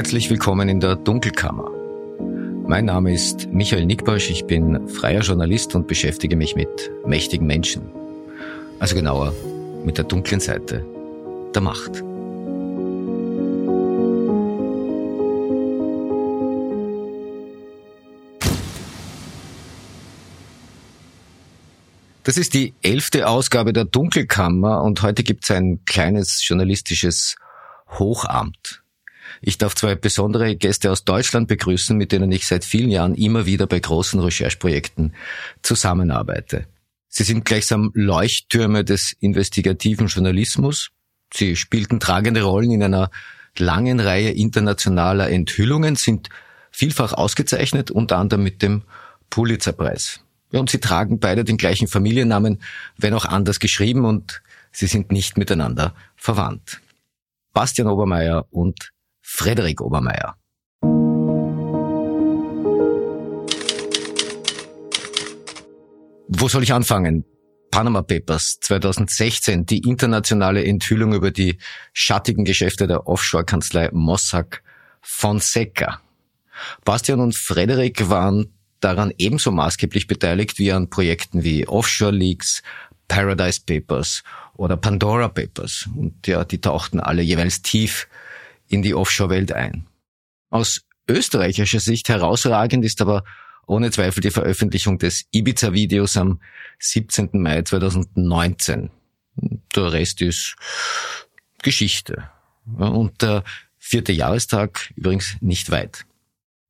Herzlich willkommen in der Dunkelkammer. Mein Name ist Michael Nickbosch, ich bin freier Journalist und beschäftige mich mit mächtigen Menschen. Also genauer mit der dunklen Seite der Macht. Das ist die elfte Ausgabe der Dunkelkammer und heute gibt es ein kleines journalistisches Hochamt. Ich darf zwei besondere Gäste aus Deutschland begrüßen, mit denen ich seit vielen Jahren immer wieder bei großen Rechercheprojekten zusammenarbeite. Sie sind gleichsam Leuchttürme des investigativen Journalismus. Sie spielten tragende Rollen in einer langen Reihe internationaler Enthüllungen, sind vielfach ausgezeichnet, unter anderem mit dem Pulitzerpreis. Und sie tragen beide den gleichen Familiennamen, wenn auch anders geschrieben, und sie sind nicht miteinander verwandt. Bastian Obermeier und Frederik Obermeier. Wo soll ich anfangen? Panama Papers 2016, die internationale Enthüllung über die schattigen Geschäfte der Offshore-Kanzlei Mossack Fonseca. Bastian und Frederik waren daran ebenso maßgeblich beteiligt wie an Projekten wie Offshore Leaks, Paradise Papers oder Pandora Papers. Und ja, die tauchten alle jeweils tief in die Offshore-Welt ein. Aus österreichischer Sicht herausragend ist aber ohne Zweifel die Veröffentlichung des Ibiza-Videos am 17. Mai 2019. Der Rest ist Geschichte. Und der vierte Jahrestag übrigens nicht weit.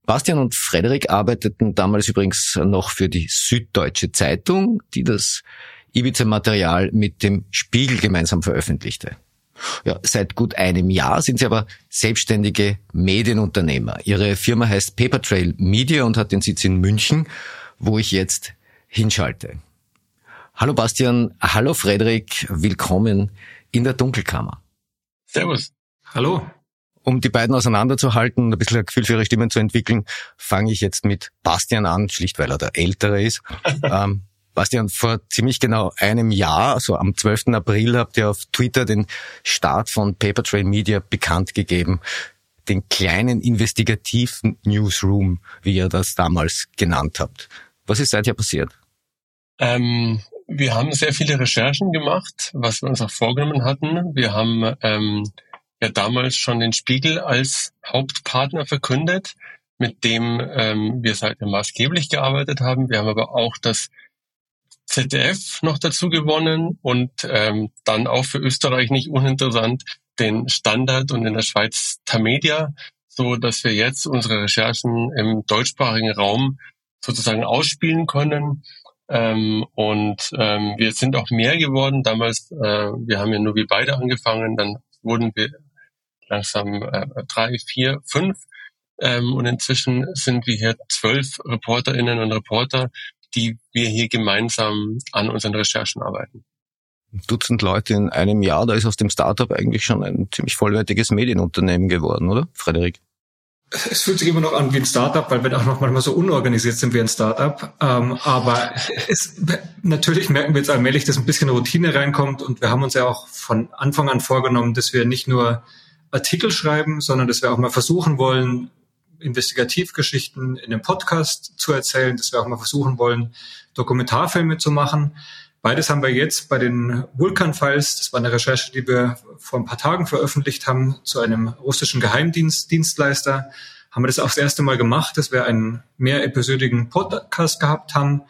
Bastian und Frederik arbeiteten damals übrigens noch für die Süddeutsche Zeitung, die das Ibiza-Material mit dem Spiegel gemeinsam veröffentlichte. Ja, seit gut einem Jahr sind sie aber selbstständige Medienunternehmer. Ihre Firma heißt Papertrail Media und hat den Sitz in München, wo ich jetzt hinschalte. Hallo Bastian, hallo Frederik, willkommen in der Dunkelkammer. Servus. Hallo. Um die beiden auseinanderzuhalten, ein bisschen ein Gefühl für ihre Stimmen zu entwickeln, fange ich jetzt mit Bastian an, schlicht weil er der Ältere ist. ähm, Bastian, vor ziemlich genau einem Jahr, also am 12. April, habt ihr auf Twitter den Start von Papertrail Media bekannt gegeben. Den kleinen investigativen Newsroom, wie ihr das damals genannt habt. Was ist seither passiert? Ähm, wir haben sehr viele Recherchen gemacht, was wir uns auch vorgenommen hatten. Wir haben ähm, ja damals schon den Spiegel als Hauptpartner verkündet, mit dem ähm, wir seitdem maßgeblich gearbeitet haben. Wir haben aber auch das ZDF noch dazu gewonnen und ähm, dann auch für Österreich nicht uninteressant den Standard und in der Schweiz Tamedia, so dass wir jetzt unsere Recherchen im deutschsprachigen Raum sozusagen ausspielen können. Ähm, und ähm, wir sind auch mehr geworden. Damals, äh, wir haben ja nur wie beide angefangen, dann wurden wir langsam äh, drei, vier, fünf. Ähm, und inzwischen sind wir hier zwölf Reporterinnen und Reporter, die wir hier gemeinsam an unseren Recherchen arbeiten. Dutzend Leute in einem Jahr, da ist aus dem Startup eigentlich schon ein ziemlich vollwertiges Medienunternehmen geworden, oder, Frederik? Es fühlt sich immer noch an wie ein Startup, weil wir auch noch manchmal so unorganisiert sind wie ein Startup. Ähm, aber es, natürlich merken wir jetzt allmählich, dass ein bisschen Routine reinkommt und wir haben uns ja auch von Anfang an vorgenommen, dass wir nicht nur Artikel schreiben, sondern dass wir auch mal versuchen wollen, Investigativgeschichten in einem Podcast zu erzählen, dass wir auch mal versuchen wollen, Dokumentarfilme zu machen. Beides haben wir jetzt bei den Vulkan-Files. Das war eine Recherche, die wir vor ein paar Tagen veröffentlicht haben zu einem russischen Geheimdienstleister. Haben wir das auch das erste Mal gemacht, dass wir einen mehrepisodigen Podcast gehabt haben,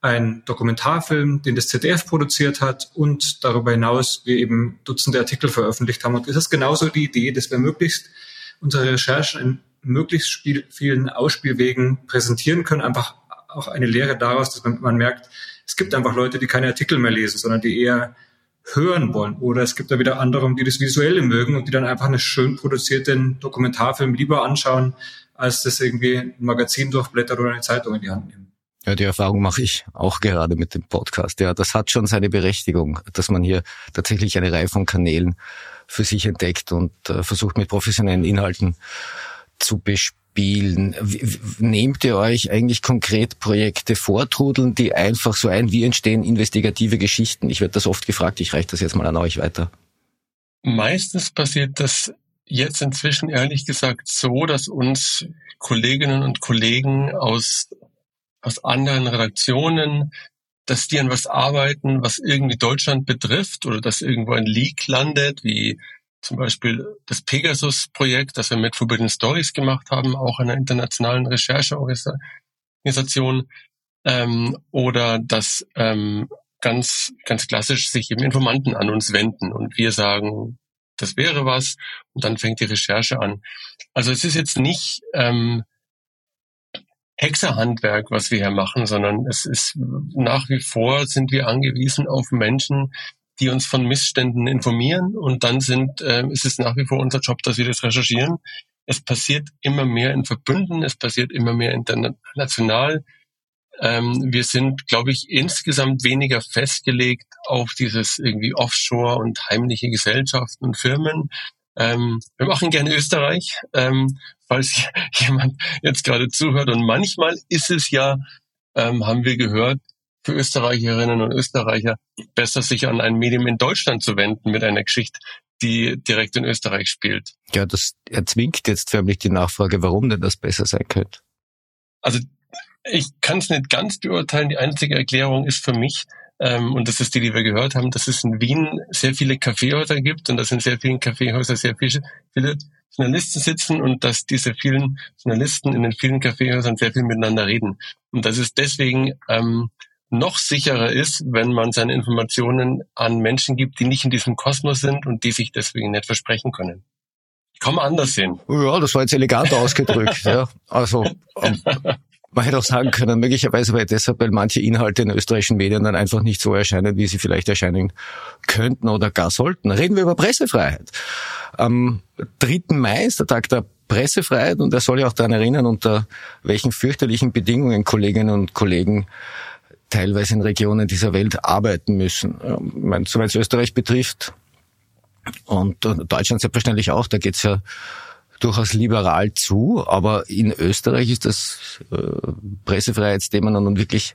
einen Dokumentarfilm, den das ZDF produziert hat und darüber hinaus wir eben Dutzende Artikel veröffentlicht haben. Und das ist genauso die Idee, dass wir möglichst unsere Recherchen in möglichst spiel, vielen Ausspielwegen präsentieren können. Einfach auch eine Lehre daraus, dass man, man merkt, es gibt einfach Leute, die keine Artikel mehr lesen, sondern die eher hören wollen. Oder es gibt da wieder andere, die das Visuelle mögen und die dann einfach einen schön produzierten Dokumentarfilm lieber anschauen, als das irgendwie ein Magazin durchblättert oder eine Zeitung in die Hand nehmen. Ja, die Erfahrung mache ich auch gerade mit dem Podcast. Ja, das hat schon seine Berechtigung, dass man hier tatsächlich eine Reihe von Kanälen für sich entdeckt und äh, versucht mit professionellen Inhalten zu bespielen. Nehmt ihr euch eigentlich konkret Projekte vor, trudeln die einfach so ein? Wie entstehen investigative Geschichten? Ich werde das oft gefragt, ich reiche das jetzt mal an euch weiter. Meistens passiert das jetzt inzwischen ehrlich gesagt so, dass uns Kolleginnen und Kollegen aus, aus anderen Redaktionen, dass die an was arbeiten, was irgendwie Deutschland betrifft oder dass irgendwo ein Leak landet, wie zum Beispiel das Pegasus-Projekt, das wir mit Forbidden Stories gemacht haben, auch einer internationalen Rechercheorganisation, ähm, oder dass ähm, ganz, ganz klassisch sich eben Informanten an uns wenden und wir sagen, das wäre was und dann fängt die Recherche an. Also es ist jetzt nicht ähm, Hexerhandwerk, was wir hier machen, sondern es ist nach wie vor sind wir angewiesen auf Menschen, die uns von Missständen informieren und dann sind, äh, ist es nach wie vor unser Job, dass wir das recherchieren. Es passiert immer mehr in Verbünden, es passiert immer mehr international. Ähm, wir sind, glaube ich, insgesamt weniger festgelegt auf dieses irgendwie Offshore und heimliche Gesellschaften und Firmen. Ähm, wir machen gerne Österreich, ähm, falls jemand jetzt gerade zuhört. Und manchmal ist es ja, ähm, haben wir gehört, für Österreicherinnen und Österreicher besser, sich an ein Medium in Deutschland zu wenden mit einer Geschichte, die direkt in Österreich spielt. Ja, das erzwingt jetzt förmlich die Nachfrage, warum denn das besser sein könnte. Also ich kann es nicht ganz beurteilen. Die einzige Erklärung ist für mich, ähm, und das ist die, die wir gehört haben, dass es in Wien sehr viele Kaffeehäuser gibt und dass in sehr vielen Kaffeehäusern sehr viele, viele Journalisten sitzen und dass diese vielen Journalisten in den vielen Kaffeehäusern sehr viel miteinander reden. Und dass es deswegen ähm, noch sicherer ist, wenn man seine Informationen an Menschen gibt, die nicht in diesem Kosmos sind und die sich deswegen nicht versprechen können. Kann man anders sehen. Ja, das war jetzt elegant ausgedrückt. ja. Also ähm, man hätte auch sagen können, möglicherweise weil deshalb, weil manche Inhalte in österreichischen Medien dann einfach nicht so erscheinen, wie sie vielleicht erscheinen könnten oder gar sollten. Reden wir über Pressefreiheit. Am 3. Mai ist der Tag der Pressefreiheit und er soll ja auch daran erinnern, unter welchen fürchterlichen Bedingungen Kolleginnen und Kollegen teilweise in Regionen dieser Welt arbeiten müssen. Ähm, soweit es Österreich betrifft und Deutschland selbstverständlich auch, da geht's ja durchaus liberal zu, aber in Österreich ist das äh, Pressefreiheitsthema nun wirklich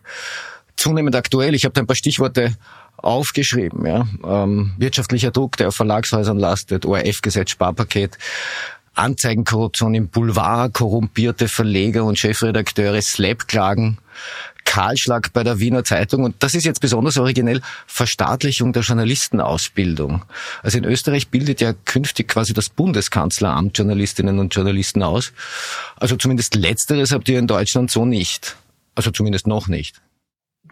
zunehmend aktuell. Ich habe da ein paar Stichworte aufgeschrieben. Ja. Ähm, wirtschaftlicher Druck, der auf Verlagshäusern lastet, ORF-Gesetz, Sparpaket, Anzeigenkorruption im Boulevard, korrumpierte Verleger und Chefredakteure, Slap-Klagen, Kahlschlag bei der Wiener Zeitung und das ist jetzt besonders originell Verstaatlichung der Journalistenausbildung. Also in Österreich bildet ja künftig quasi das Bundeskanzleramt Journalistinnen und Journalisten aus. Also zumindest letzteres habt ihr in Deutschland so nicht. Also zumindest noch nicht.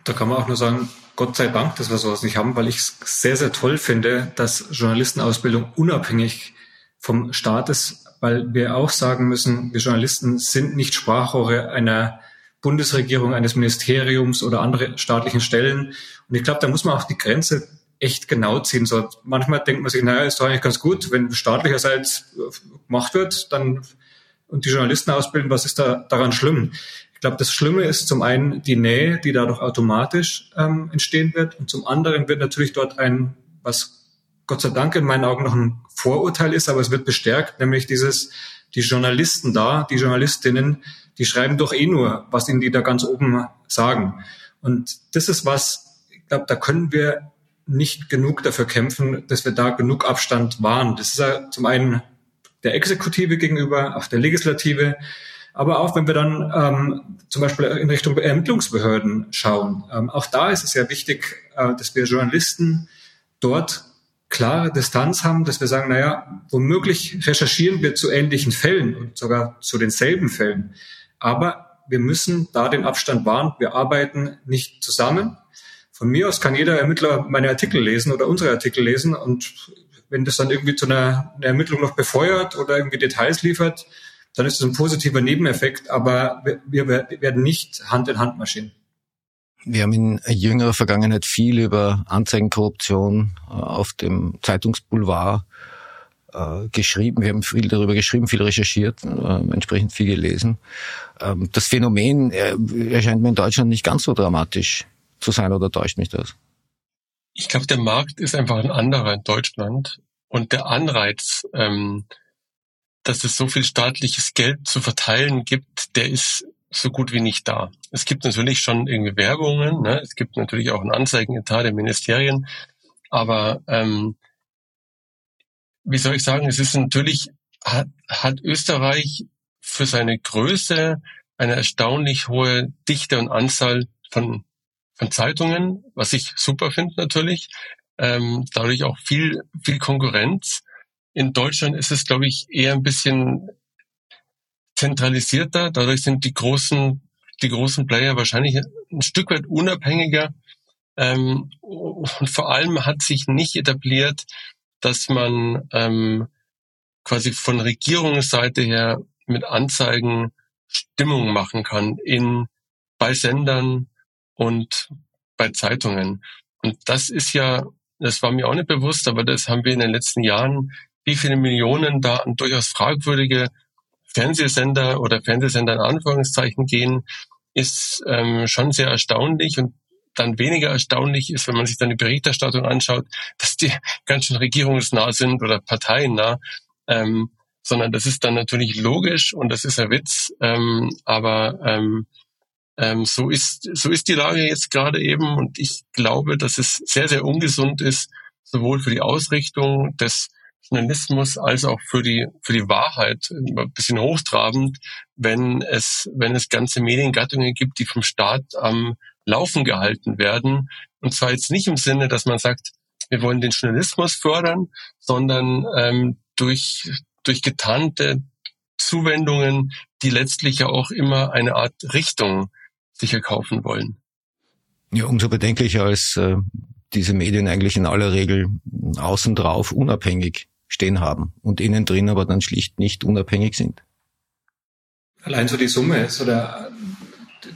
Da kann man auch nur sagen, Gott sei Dank, dass wir sowas nicht haben, weil ich es sehr, sehr toll finde, dass Journalistenausbildung unabhängig vom Staat ist, weil wir auch sagen müssen, wir Journalisten sind nicht Sprachrohre einer Bundesregierung, eines Ministeriums oder andere staatlichen Stellen. Und ich glaube, da muss man auch die Grenze echt genau ziehen. So, manchmal denkt man sich, naja, ist doch eigentlich ganz gut, wenn staatlicherseits gemacht wird, dann und die Journalisten ausbilden, was ist da daran schlimm? Ich glaube, das Schlimme ist zum einen die Nähe, die dadurch automatisch ähm, entstehen wird, und zum anderen wird natürlich dort ein, was Gott sei Dank in meinen Augen noch ein Vorurteil ist, aber es wird bestärkt, nämlich dieses, die Journalisten da, die Journalistinnen, die schreiben doch eh nur, was ihnen die da ganz oben sagen. Und das ist was, ich glaube, da können wir nicht genug dafür kämpfen, dass wir da genug Abstand wahren. Das ist ja zum einen der Exekutive gegenüber, auch der Legislative, aber auch wenn wir dann ähm, zum Beispiel in Richtung Ermittlungsbehörden schauen. Ähm, auch da ist es ja wichtig, äh, dass wir Journalisten dort klare Distanz haben, dass wir sagen, naja, womöglich recherchieren wir zu ähnlichen Fällen und sogar zu denselben Fällen. Aber wir müssen da den Abstand wahren. Wir arbeiten nicht zusammen. Von mir aus kann jeder Ermittler meine Artikel lesen oder unsere Artikel lesen. Und wenn das dann irgendwie zu einer, einer Ermittlung noch befeuert oder irgendwie Details liefert, dann ist das ein positiver Nebeneffekt. Aber wir, wir werden nicht Hand in Hand marschieren. Wir haben in jüngerer Vergangenheit viel über Anzeigenkorruption äh, auf dem Zeitungsboulevard äh, geschrieben, wir haben viel darüber geschrieben, viel recherchiert, äh, entsprechend viel gelesen. Ähm, das Phänomen äh, erscheint mir in Deutschland nicht ganz so dramatisch zu sein oder täuscht mich das? Ich glaube, der Markt ist einfach ein anderer in Deutschland und der Anreiz, ähm, dass es so viel staatliches Geld zu verteilen gibt, der ist so gut wie nicht da. Es gibt natürlich schon irgendwie Werbungen, ne? es gibt natürlich auch einen Anzeigenetat der Ministerien, aber ähm, wie soll ich sagen, es ist natürlich hat, hat Österreich für seine Größe eine erstaunlich hohe Dichte und Anzahl von, von Zeitungen, was ich super finde natürlich. Ähm, dadurch auch viel, viel Konkurrenz. In Deutschland ist es, glaube ich, eher ein bisschen zentralisierter. Dadurch sind die großen, die großen Player wahrscheinlich ein Stück weit unabhängiger. Ähm, und vor allem hat sich nicht etabliert, dass man ähm, quasi von Regierungsseite her mit Anzeigen Stimmung machen kann in bei Sendern und bei Zeitungen. Und das ist ja, das war mir auch nicht bewusst, aber das haben wir in den letzten Jahren, wie viele Millionen da an durchaus fragwürdige Fernsehsender oder Fernsehsender in Anführungszeichen gehen, ist ähm, schon sehr erstaunlich und dann weniger erstaunlich ist, wenn man sich dann die Berichterstattung anschaut, dass die ganz schön regierungsnah sind oder parteiennah, ähm, sondern das ist dann natürlich logisch und das ist ein Witz, ähm, aber ähm, ähm, so ist so ist die Lage jetzt gerade eben und ich glaube, dass es sehr sehr ungesund ist, sowohl für die Ausrichtung des Journalismus als auch für die für die Wahrheit ein bisschen hochtrabend, wenn es wenn es ganze Mediengattungen gibt, die vom Staat am Laufen gehalten werden und zwar jetzt nicht im Sinne, dass man sagt, wir wollen den Journalismus fördern, sondern ähm, durch durch getarnte Zuwendungen, die letztlich ja auch immer eine Art Richtung sich erkaufen wollen. Ja, umso bedenklicher, als äh, diese Medien eigentlich in aller Regel außen drauf unabhängig stehen haben und innen drin aber dann schlicht nicht unabhängig sind. Allein so die Summe ist oder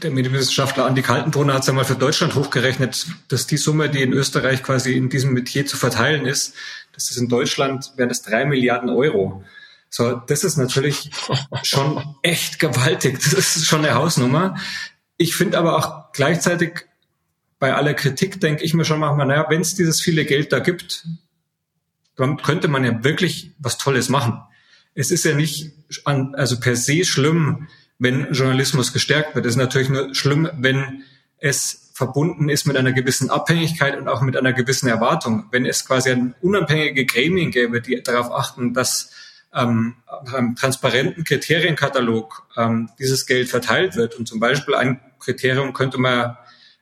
der Medienwissenschaftler Andi Kaltenbrunner hat es einmal für Deutschland hochgerechnet, dass die Summe, die in Österreich quasi in diesem Metier zu verteilen ist, das ist in Deutschland, wären das drei Milliarden Euro. So, das ist natürlich schon echt gewaltig. Das ist schon eine Hausnummer. Ich finde aber auch gleichzeitig bei aller Kritik denke ich mir schon manchmal, naja, wenn es dieses viele Geld da gibt, dann könnte man ja wirklich was Tolles machen. Es ist ja nicht an, also per se schlimm, wenn Journalismus gestärkt wird. Es ist natürlich nur schlimm, wenn es verbunden ist mit einer gewissen Abhängigkeit und auch mit einer gewissen Erwartung. Wenn es quasi unabhängige Gremien gäbe, die darauf achten, dass ähm, einem transparenten Kriterienkatalog ähm, dieses Geld verteilt wird. Und zum Beispiel ein Kriterium könnte man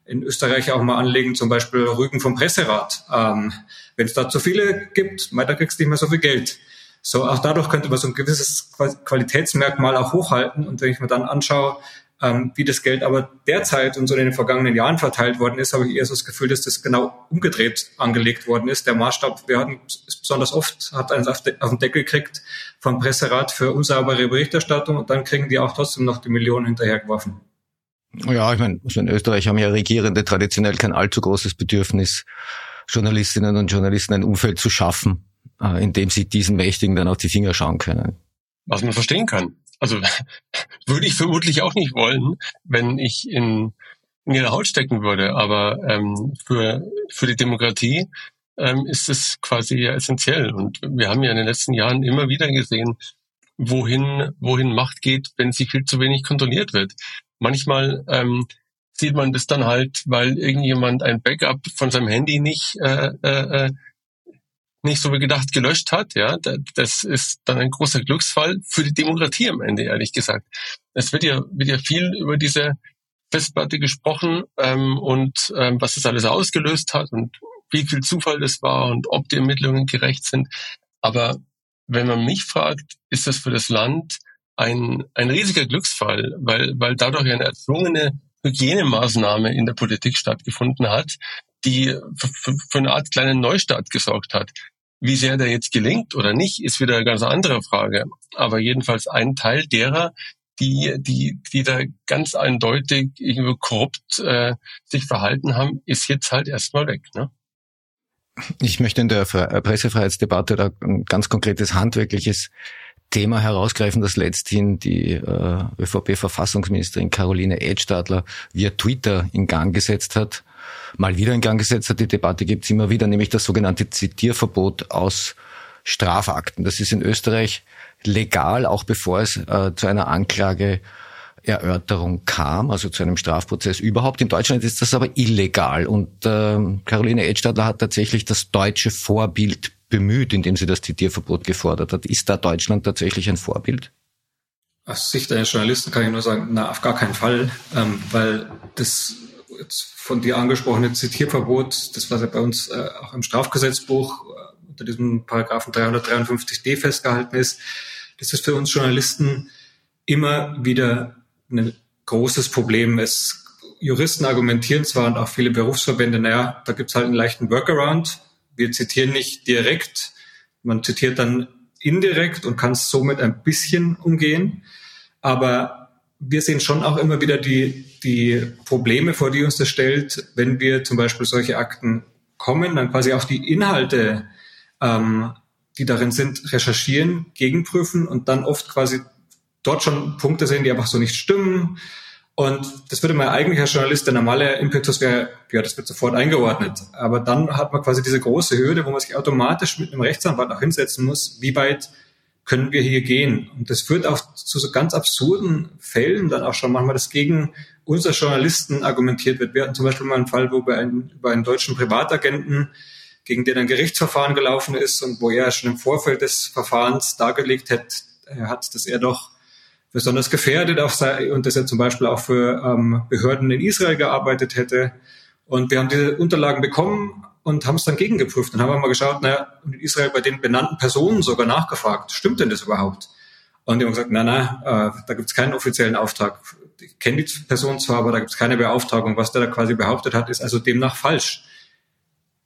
in Österreich auch mal anlegen, zum Beispiel Rügen vom Presserat. Ähm, Wenn es da zu viele gibt, da kriegst du nicht mehr so viel Geld. So, auch dadurch könnte man so ein gewisses Qualitätsmerkmal auch hochhalten. Und wenn ich mir dann anschaue, ähm, wie das Geld aber derzeit und so in den vergangenen Jahren verteilt worden ist, habe ich eher so das Gefühl, dass das genau umgedreht angelegt worden ist. Der Maßstab, wir hatten es besonders oft, hat eins auf, de, auf den Deckel gekriegt vom Presserat für unsaubere Berichterstattung und dann kriegen die auch trotzdem noch die Millionen hinterhergeworfen. Ja, ich meine, also in Österreich haben ja Regierende traditionell kein allzu großes Bedürfnis, Journalistinnen und Journalisten ein Umfeld zu schaffen, äh, in dem sie diesen Mächtigen dann auf die Finger schauen können. Was man verstehen kann. Also würde ich vermutlich auch nicht wollen, wenn ich in, in ihre Haut stecken würde. Aber ähm, für, für die Demokratie ähm, ist es quasi essentiell. Und wir haben ja in den letzten Jahren immer wieder gesehen, wohin, wohin Macht geht, wenn sie viel zu wenig kontrolliert wird. Manchmal ähm, sieht man das dann halt, weil irgendjemand ein Backup von seinem Handy nicht äh, äh, äh nicht so wie gedacht gelöscht hat, ja, das ist dann ein großer Glücksfall für die Demokratie am Ende, ehrlich gesagt. Es wird ja, wird ja viel über diese Festplatte gesprochen ähm, und ähm, was das alles ausgelöst hat und wie viel Zufall das war und ob die Ermittlungen gerecht sind. Aber wenn man mich fragt, ist das für das Land ein, ein riesiger Glücksfall, weil, weil dadurch eine erzwungene Hygienemaßnahme in der Politik stattgefunden hat, die für, für eine Art kleinen Neustart gesorgt hat. Wie sehr der jetzt gelingt oder nicht, ist wieder eine ganz andere Frage. Aber jedenfalls ein Teil derer, die, die, die da ganz eindeutig irgendwie korrupt äh, sich verhalten haben, ist jetzt halt erstmal weg. Ne? Ich möchte in der äh, Pressefreiheitsdebatte da ein ganz konkretes handwerkliches Thema herausgreifen, das letzthin die äh, ÖVP-Verfassungsministerin Caroline Edstadler via Twitter in Gang gesetzt hat mal wieder in Gang gesetzt hat. Die Debatte gibt es immer wieder, nämlich das sogenannte Zitierverbot aus Strafakten. Das ist in Österreich legal, auch bevor es äh, zu einer Anklageerörterung kam, also zu einem Strafprozess überhaupt. In Deutschland ist das aber illegal. Und äh, Caroline Edstadler hat tatsächlich das deutsche Vorbild bemüht, indem sie das Zitierverbot gefordert hat. Ist da Deutschland tatsächlich ein Vorbild? Aus Sicht eines Journalisten kann ich nur sagen, na, auf gar keinen Fall, ähm, weil das jetzt von dir angesprochene Zitierverbot, das was ja bei uns äh, auch im Strafgesetzbuch äh, unter diesem Paragraphen 353d festgehalten ist, das ist für uns Journalisten immer wieder ein großes Problem. Es Juristen argumentieren zwar und auch viele Berufsverbände, naja, da gibt's halt einen leichten Workaround. Wir zitieren nicht direkt, man zitiert dann indirekt und kann somit ein bisschen umgehen. Aber wir sehen schon auch immer wieder die, die Probleme, vor die uns das stellt, wenn wir zum Beispiel solche Akten kommen, dann quasi auch die Inhalte, ähm, die darin sind, recherchieren, gegenprüfen und dann oft quasi dort schon Punkte sehen, die einfach so nicht stimmen. Und das würde man eigentlich als Journalist, der normale Impetus wäre, ja, das wird sofort eingeordnet. Aber dann hat man quasi diese große Hürde, wo man sich automatisch mit einem Rechtsanwalt auch hinsetzen muss, wie weit können wir hier gehen? Und das führt auch zu so ganz absurden Fällen dann auch schon manchmal, dass gegen unsere Journalisten argumentiert wird. Wir hatten zum Beispiel mal einen Fall, wo bei einem, bei einem deutschen Privatagenten, gegen den ein Gerichtsverfahren gelaufen ist und wo er schon im Vorfeld des Verfahrens dargelegt hat, hat dass er doch besonders gefährdet auch sei und dass er zum Beispiel auch für ähm, Behörden in Israel gearbeitet hätte. Und wir haben diese Unterlagen bekommen und haben es dann gegengeprüft und haben mal geschaut, naja, in Israel bei den benannten Personen sogar nachgefragt, stimmt denn das überhaupt? Und die haben gesagt, nein, nein, äh, da gibt es keinen offiziellen Auftrag. Ich kenne die Person zwar, aber da gibt es keine Beauftragung. Was der da quasi behauptet hat, ist also demnach falsch.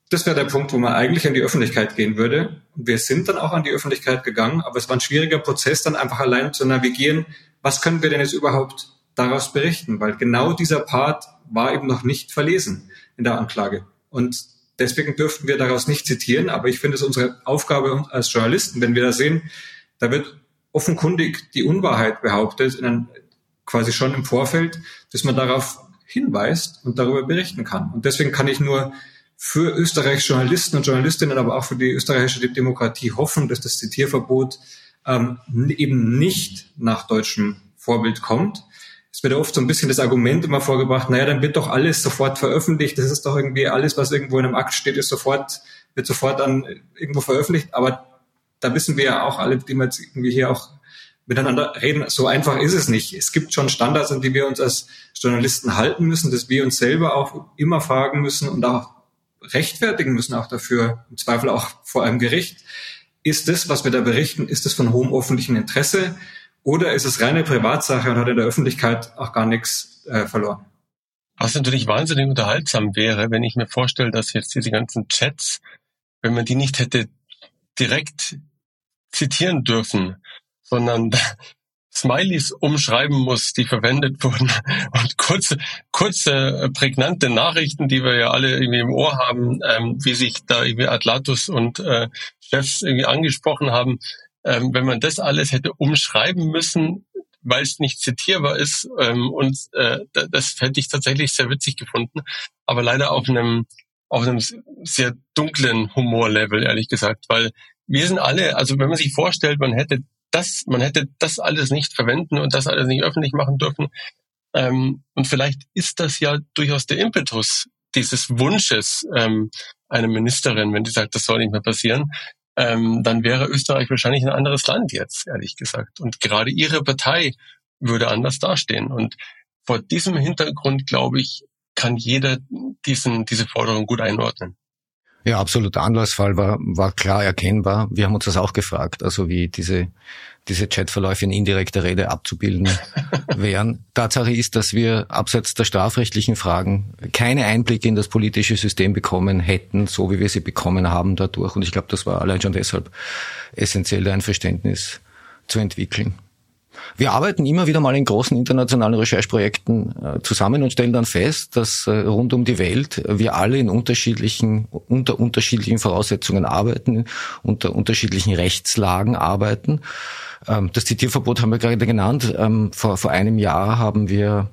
Das wäre der Punkt, wo man eigentlich an die Öffentlichkeit gehen würde. Und wir sind dann auch an die Öffentlichkeit gegangen, aber es war ein schwieriger Prozess, dann einfach allein zu navigieren, was können wir denn jetzt überhaupt daraus berichten? Weil genau dieser Part war eben noch nicht verlesen in der Anklage. Und deswegen dürften wir daraus nicht zitieren, aber ich finde es unsere Aufgabe als Journalisten, wenn wir da sehen, da wird offenkundig die Unwahrheit behauptet, in einem, quasi schon im Vorfeld, dass man darauf hinweist und darüber berichten kann. Und deswegen kann ich nur für Österreichs Journalisten und Journalistinnen, aber auch für die österreichische Demokratie hoffen, dass das Zitierverbot ähm, eben nicht nach deutschem Vorbild kommt. Es wird oft so ein bisschen das Argument immer vorgebracht, naja, dann wird doch alles sofort veröffentlicht. Das ist doch irgendwie alles, was irgendwo in einem Akt steht, ist sofort, wird sofort dann irgendwo veröffentlicht. Aber da wissen wir ja auch alle, die wir jetzt irgendwie hier auch miteinander reden, so einfach ist es nicht. Es gibt schon Standards, an die wir uns als Journalisten halten müssen, dass wir uns selber auch immer fragen müssen und auch rechtfertigen müssen auch dafür, im Zweifel auch vor einem Gericht. Ist das, was wir da berichten, ist das von hohem öffentlichen Interesse oder ist es reine Privatsache und hat in der Öffentlichkeit auch gar nichts äh, verloren? Was natürlich wahnsinnig unterhaltsam wäre, wenn ich mir vorstelle, dass jetzt diese ganzen Chats, wenn man die nicht hätte direkt zitieren dürfen, sondern Smileys umschreiben muss, die verwendet wurden und kurze, kurze, äh, prägnante Nachrichten, die wir ja alle irgendwie im Ohr haben, ähm, wie sich da irgendwie Atlatus und äh, Chefs irgendwie angesprochen haben. Ähm, wenn man das alles hätte umschreiben müssen, weil es nicht zitierbar ist, ähm, und äh, das hätte ich tatsächlich sehr witzig gefunden, aber leider auf einem auf einem sehr dunklen Humorlevel, ehrlich gesagt, weil wir sind alle, also wenn man sich vorstellt, man hätte das, man hätte das alles nicht verwenden und das alles nicht öffentlich machen dürfen. Ähm, und vielleicht ist das ja durchaus der Impetus dieses Wunsches ähm, einer Ministerin, wenn die sagt, das soll nicht mehr passieren, ähm, dann wäre Österreich wahrscheinlich ein anderes Land jetzt, ehrlich gesagt. Und gerade ihre Partei würde anders dastehen. Und vor diesem Hintergrund, glaube ich, kann jeder diesen, diese Forderung gut einordnen. Ja, absoluter Anlassfall war, war klar erkennbar. Wir haben uns das auch gefragt, also wie diese, diese Chatverläufe in indirekter Rede abzubilden wären. Tatsache ist, dass wir abseits der strafrechtlichen Fragen keine Einblicke in das politische System bekommen hätten, so wie wir sie bekommen haben dadurch. Und ich glaube, das war allein schon deshalb essentiell, ein Verständnis zu entwickeln. Wir arbeiten immer wieder mal in großen internationalen Rechercheprojekten äh, zusammen und stellen dann fest, dass äh, rund um die Welt wir alle in unterschiedlichen, unter unterschiedlichen Voraussetzungen arbeiten, unter unterschiedlichen Rechtslagen arbeiten. Ähm, das Zitierverbot haben wir gerade genannt. Ähm, vor, vor einem Jahr haben wir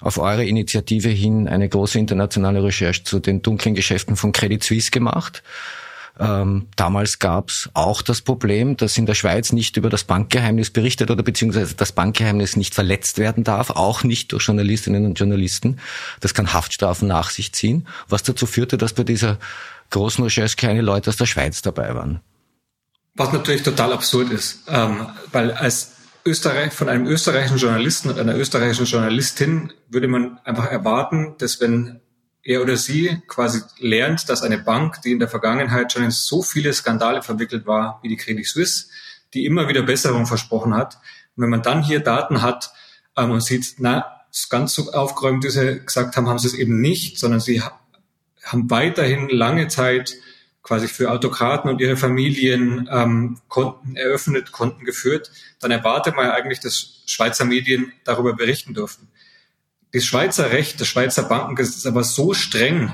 auf eure Initiative hin eine große internationale Recherche zu den dunklen Geschäften von Credit Suisse gemacht. Ähm, damals gab es auch das Problem, dass in der Schweiz nicht über das Bankgeheimnis berichtet oder beziehungsweise das Bankgeheimnis nicht verletzt werden darf, auch nicht durch Journalistinnen und Journalisten. Das kann Haftstrafen nach sich ziehen, was dazu führte, dass bei dieser großen Recherche keine Leute aus der Schweiz dabei waren. Was natürlich total absurd ist, ähm, weil als Österreich, von einem österreichischen Journalisten und einer österreichischen Journalistin würde man einfach erwarten, dass wenn er oder sie quasi lernt, dass eine Bank, die in der Vergangenheit schon in so viele Skandale verwickelt war, wie die Credit Suisse, die immer wieder Besserung versprochen hat, und wenn man dann hier Daten hat ähm, und sieht, na, ganz so aufgeräumt, wie sie gesagt haben, haben sie es eben nicht, sondern sie haben weiterhin lange Zeit quasi für Autokraten und ihre Familien ähm, Konten eröffnet, Konten geführt, dann erwartet man eigentlich, dass Schweizer Medien darüber berichten dürfen. Das Schweizer Recht, das Schweizer Bankengesetz ist aber so streng,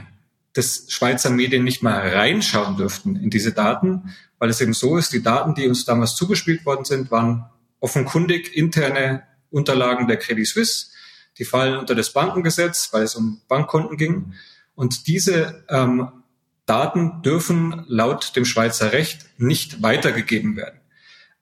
dass Schweizer Medien nicht mal reinschauen dürften in diese Daten, weil es eben so ist, die Daten, die uns damals zugespielt worden sind, waren offenkundig interne Unterlagen der Credit Suisse. Die fallen unter das Bankengesetz, weil es um Bankkonten ging. Und diese ähm, Daten dürfen laut dem Schweizer Recht nicht weitergegeben werden.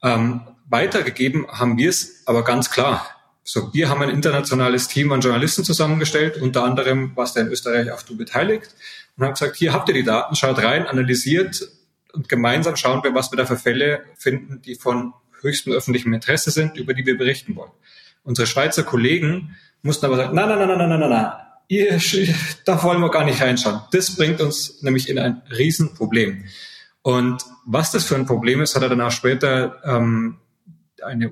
Ähm, weitergegeben haben wir es aber ganz klar. So, wir haben ein internationales Team an Journalisten zusammengestellt, unter anderem warst du in Österreich auch du beteiligt und haben gesagt, hier habt ihr die Daten, schaut rein, analysiert und gemeinsam schauen wir, was wir da für Fälle finden, die von höchstem öffentlichem Interesse sind, über die wir berichten wollen. Unsere Schweizer Kollegen mussten aber sagen, nein, nein, nein, nein, nein, nein, nein, ihr, da wollen wir gar nicht reinschauen. Das bringt uns nämlich in ein Riesenproblem. Und was das für ein Problem ist, hat er dann auch später ähm, eine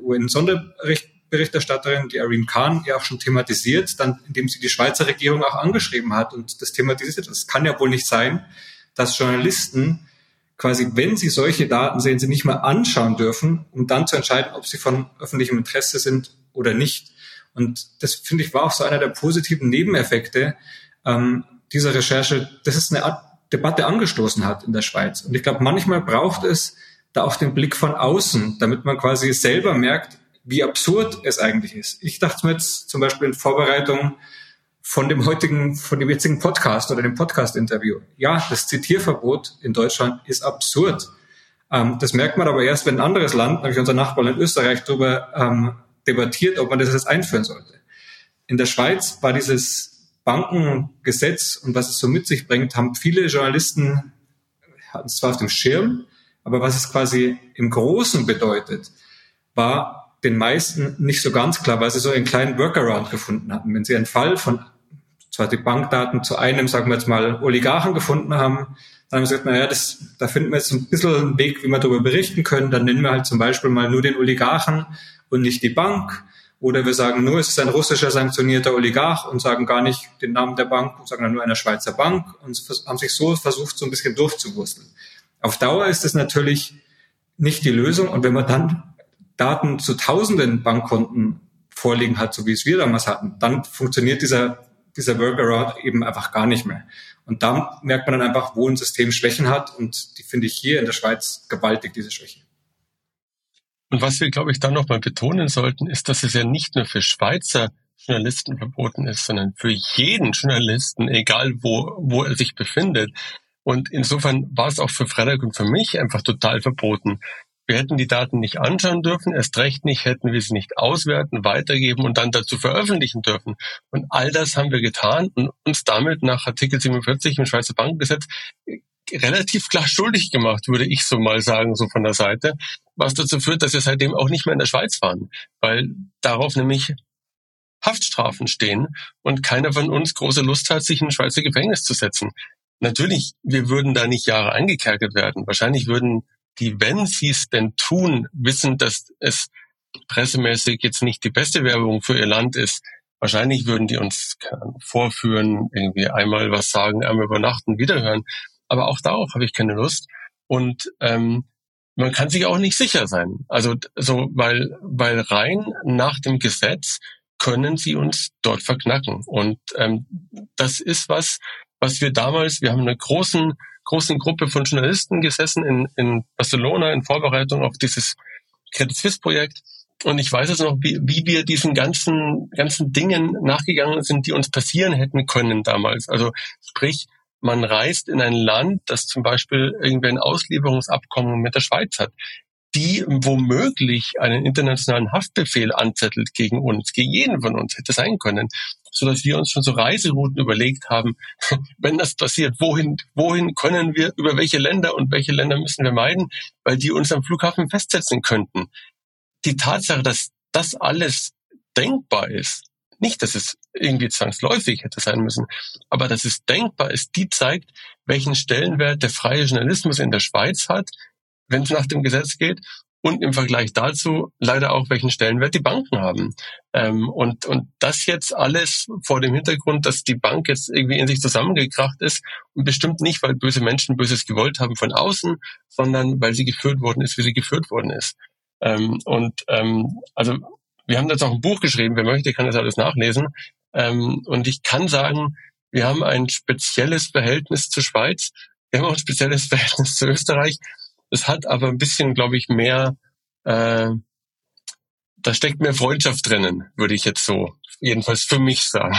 UN-Sonderberichterstatterin, die Irene Khan, ja auch schon thematisiert, dann indem sie die Schweizer Regierung auch angeschrieben hat und das thematisiert. Es kann ja wohl nicht sein, dass Journalisten quasi, wenn sie solche Daten sehen, sie nicht mal anschauen dürfen, um dann zu entscheiden, ob sie von öffentlichem Interesse sind oder nicht. Und das finde ich war auch so einer der positiven Nebeneffekte ähm, dieser Recherche, dass es eine Art Debatte angestoßen hat in der Schweiz. Und ich glaube, manchmal braucht es da auch den Blick von außen, damit man quasi selber merkt, wie absurd es eigentlich ist. Ich dachte mir jetzt zum Beispiel in Vorbereitung von dem heutigen, von dem jetzigen Podcast oder dem Podcast-Interview. Ja, das Zitierverbot in Deutschland ist absurd. Ähm, das merkt man aber erst, wenn ein anderes Land, nämlich unser Nachbarland Österreich, darüber ähm, debattiert, ob man das jetzt einführen sollte. In der Schweiz war dieses Bankengesetz und was es so mit sich bringt, haben viele Journalisten hatten es zwar auf dem Schirm, aber was es quasi im Großen bedeutet, war den meisten nicht so ganz klar, weil sie so einen kleinen Workaround gefunden hatten. Wenn sie einen Fall von zwar die Bankdaten zu einem, sagen wir jetzt mal, Oligarchen gefunden haben, dann haben sie gesagt, naja, das, da finden wir jetzt ein bisschen einen Weg, wie wir darüber berichten können. Dann nennen wir halt zum Beispiel mal nur den Oligarchen und nicht die Bank. Oder wir sagen nur, es ist ein russischer sanktionierter Oligarch und sagen gar nicht den Namen der Bank und sagen dann nur einer Schweizer Bank und haben sich so versucht, so ein bisschen durchzuwursteln. Auf Dauer ist das natürlich nicht die Lösung. Und wenn man dann Daten zu tausenden Bankkonten vorliegen hat, so wie es wir damals hatten, dann funktioniert dieser, dieser Workaround eben einfach gar nicht mehr. Und da merkt man dann einfach, wo ein System Schwächen hat. Und die finde ich hier in der Schweiz gewaltig, diese Schwächen. Und was wir, glaube ich, dann nochmal betonen sollten, ist, dass es ja nicht nur für Schweizer Journalisten verboten ist, sondern für jeden Journalisten, egal wo, wo er sich befindet. Und insofern war es auch für Frederik und für mich einfach total verboten. Wir hätten die Daten nicht anschauen dürfen, erst recht nicht, hätten wir sie nicht auswerten, weitergeben und dann dazu veröffentlichen dürfen. Und all das haben wir getan und uns damit nach Artikel 47 im Schweizer Bankengesetz relativ klar schuldig gemacht, würde ich so mal sagen, so von der Seite, was dazu führt, dass wir seitdem auch nicht mehr in der Schweiz fahren, weil darauf nämlich Haftstrafen stehen und keiner von uns große Lust hat, sich in ein Schweizer Gefängnis zu setzen. Natürlich, wir würden da nicht Jahre eingekerkert werden. Wahrscheinlich würden die, wenn sie es denn tun, wissen, dass es pressemäßig jetzt nicht die beste Werbung für ihr Land ist. Wahrscheinlich würden die uns vorführen, irgendwie einmal was sagen, einmal übernachten, wiederhören. Aber auch darauf habe ich keine Lust. Und ähm, man kann sich auch nicht sicher sein. Also so, weil, weil rein nach dem Gesetz können sie uns dort verknacken. Und ähm, das ist was, was wir damals, wir haben eine großen, großen Gruppe von Journalisten gesessen in, in Barcelona in Vorbereitung auf dieses Credit Suisse Projekt. Und ich weiß jetzt noch, wie, wie wir diesen ganzen, ganzen Dingen nachgegangen sind, die uns passieren hätten können damals. Also sprich, man reist in ein Land, das zum Beispiel irgendwie ein Auslieferungsabkommen mit der Schweiz hat. die womöglich einen internationalen Haftbefehl anzettelt gegen uns, gegen jeden von uns hätte sein können, so dass wir uns schon so Reiserouten überlegt haben, wenn das passiert, wohin, wohin können wir, über welche Länder und welche Länder müssen wir meiden, weil die uns am Flughafen festsetzen könnten. Die Tatsache, dass das alles denkbar ist, nicht, dass es irgendwie zwangsläufig hätte sein müssen, aber dass es denkbar ist, die zeigt, welchen Stellenwert der freie Journalismus in der Schweiz hat, wenn es nach dem Gesetz geht und im Vergleich dazu leider auch welchen Stellenwert die Banken haben. Ähm, und, und das jetzt alles vor dem Hintergrund, dass die Bank jetzt irgendwie in sich zusammengekracht ist und bestimmt nicht, weil böse Menschen Böses gewollt haben von außen, sondern weil sie geführt worden ist, wie sie geführt worden ist. Ähm, und ähm, also wir haben jetzt auch ein Buch geschrieben, wer möchte, kann das alles nachlesen. Ähm, und ich kann sagen, wir haben ein spezielles Verhältnis zur Schweiz, wir haben auch ein spezielles Verhältnis zu Österreich. Es hat aber ein bisschen, glaube ich, mehr, äh, da steckt mehr Freundschaft drinnen, würde ich jetzt so jedenfalls für mich sagen.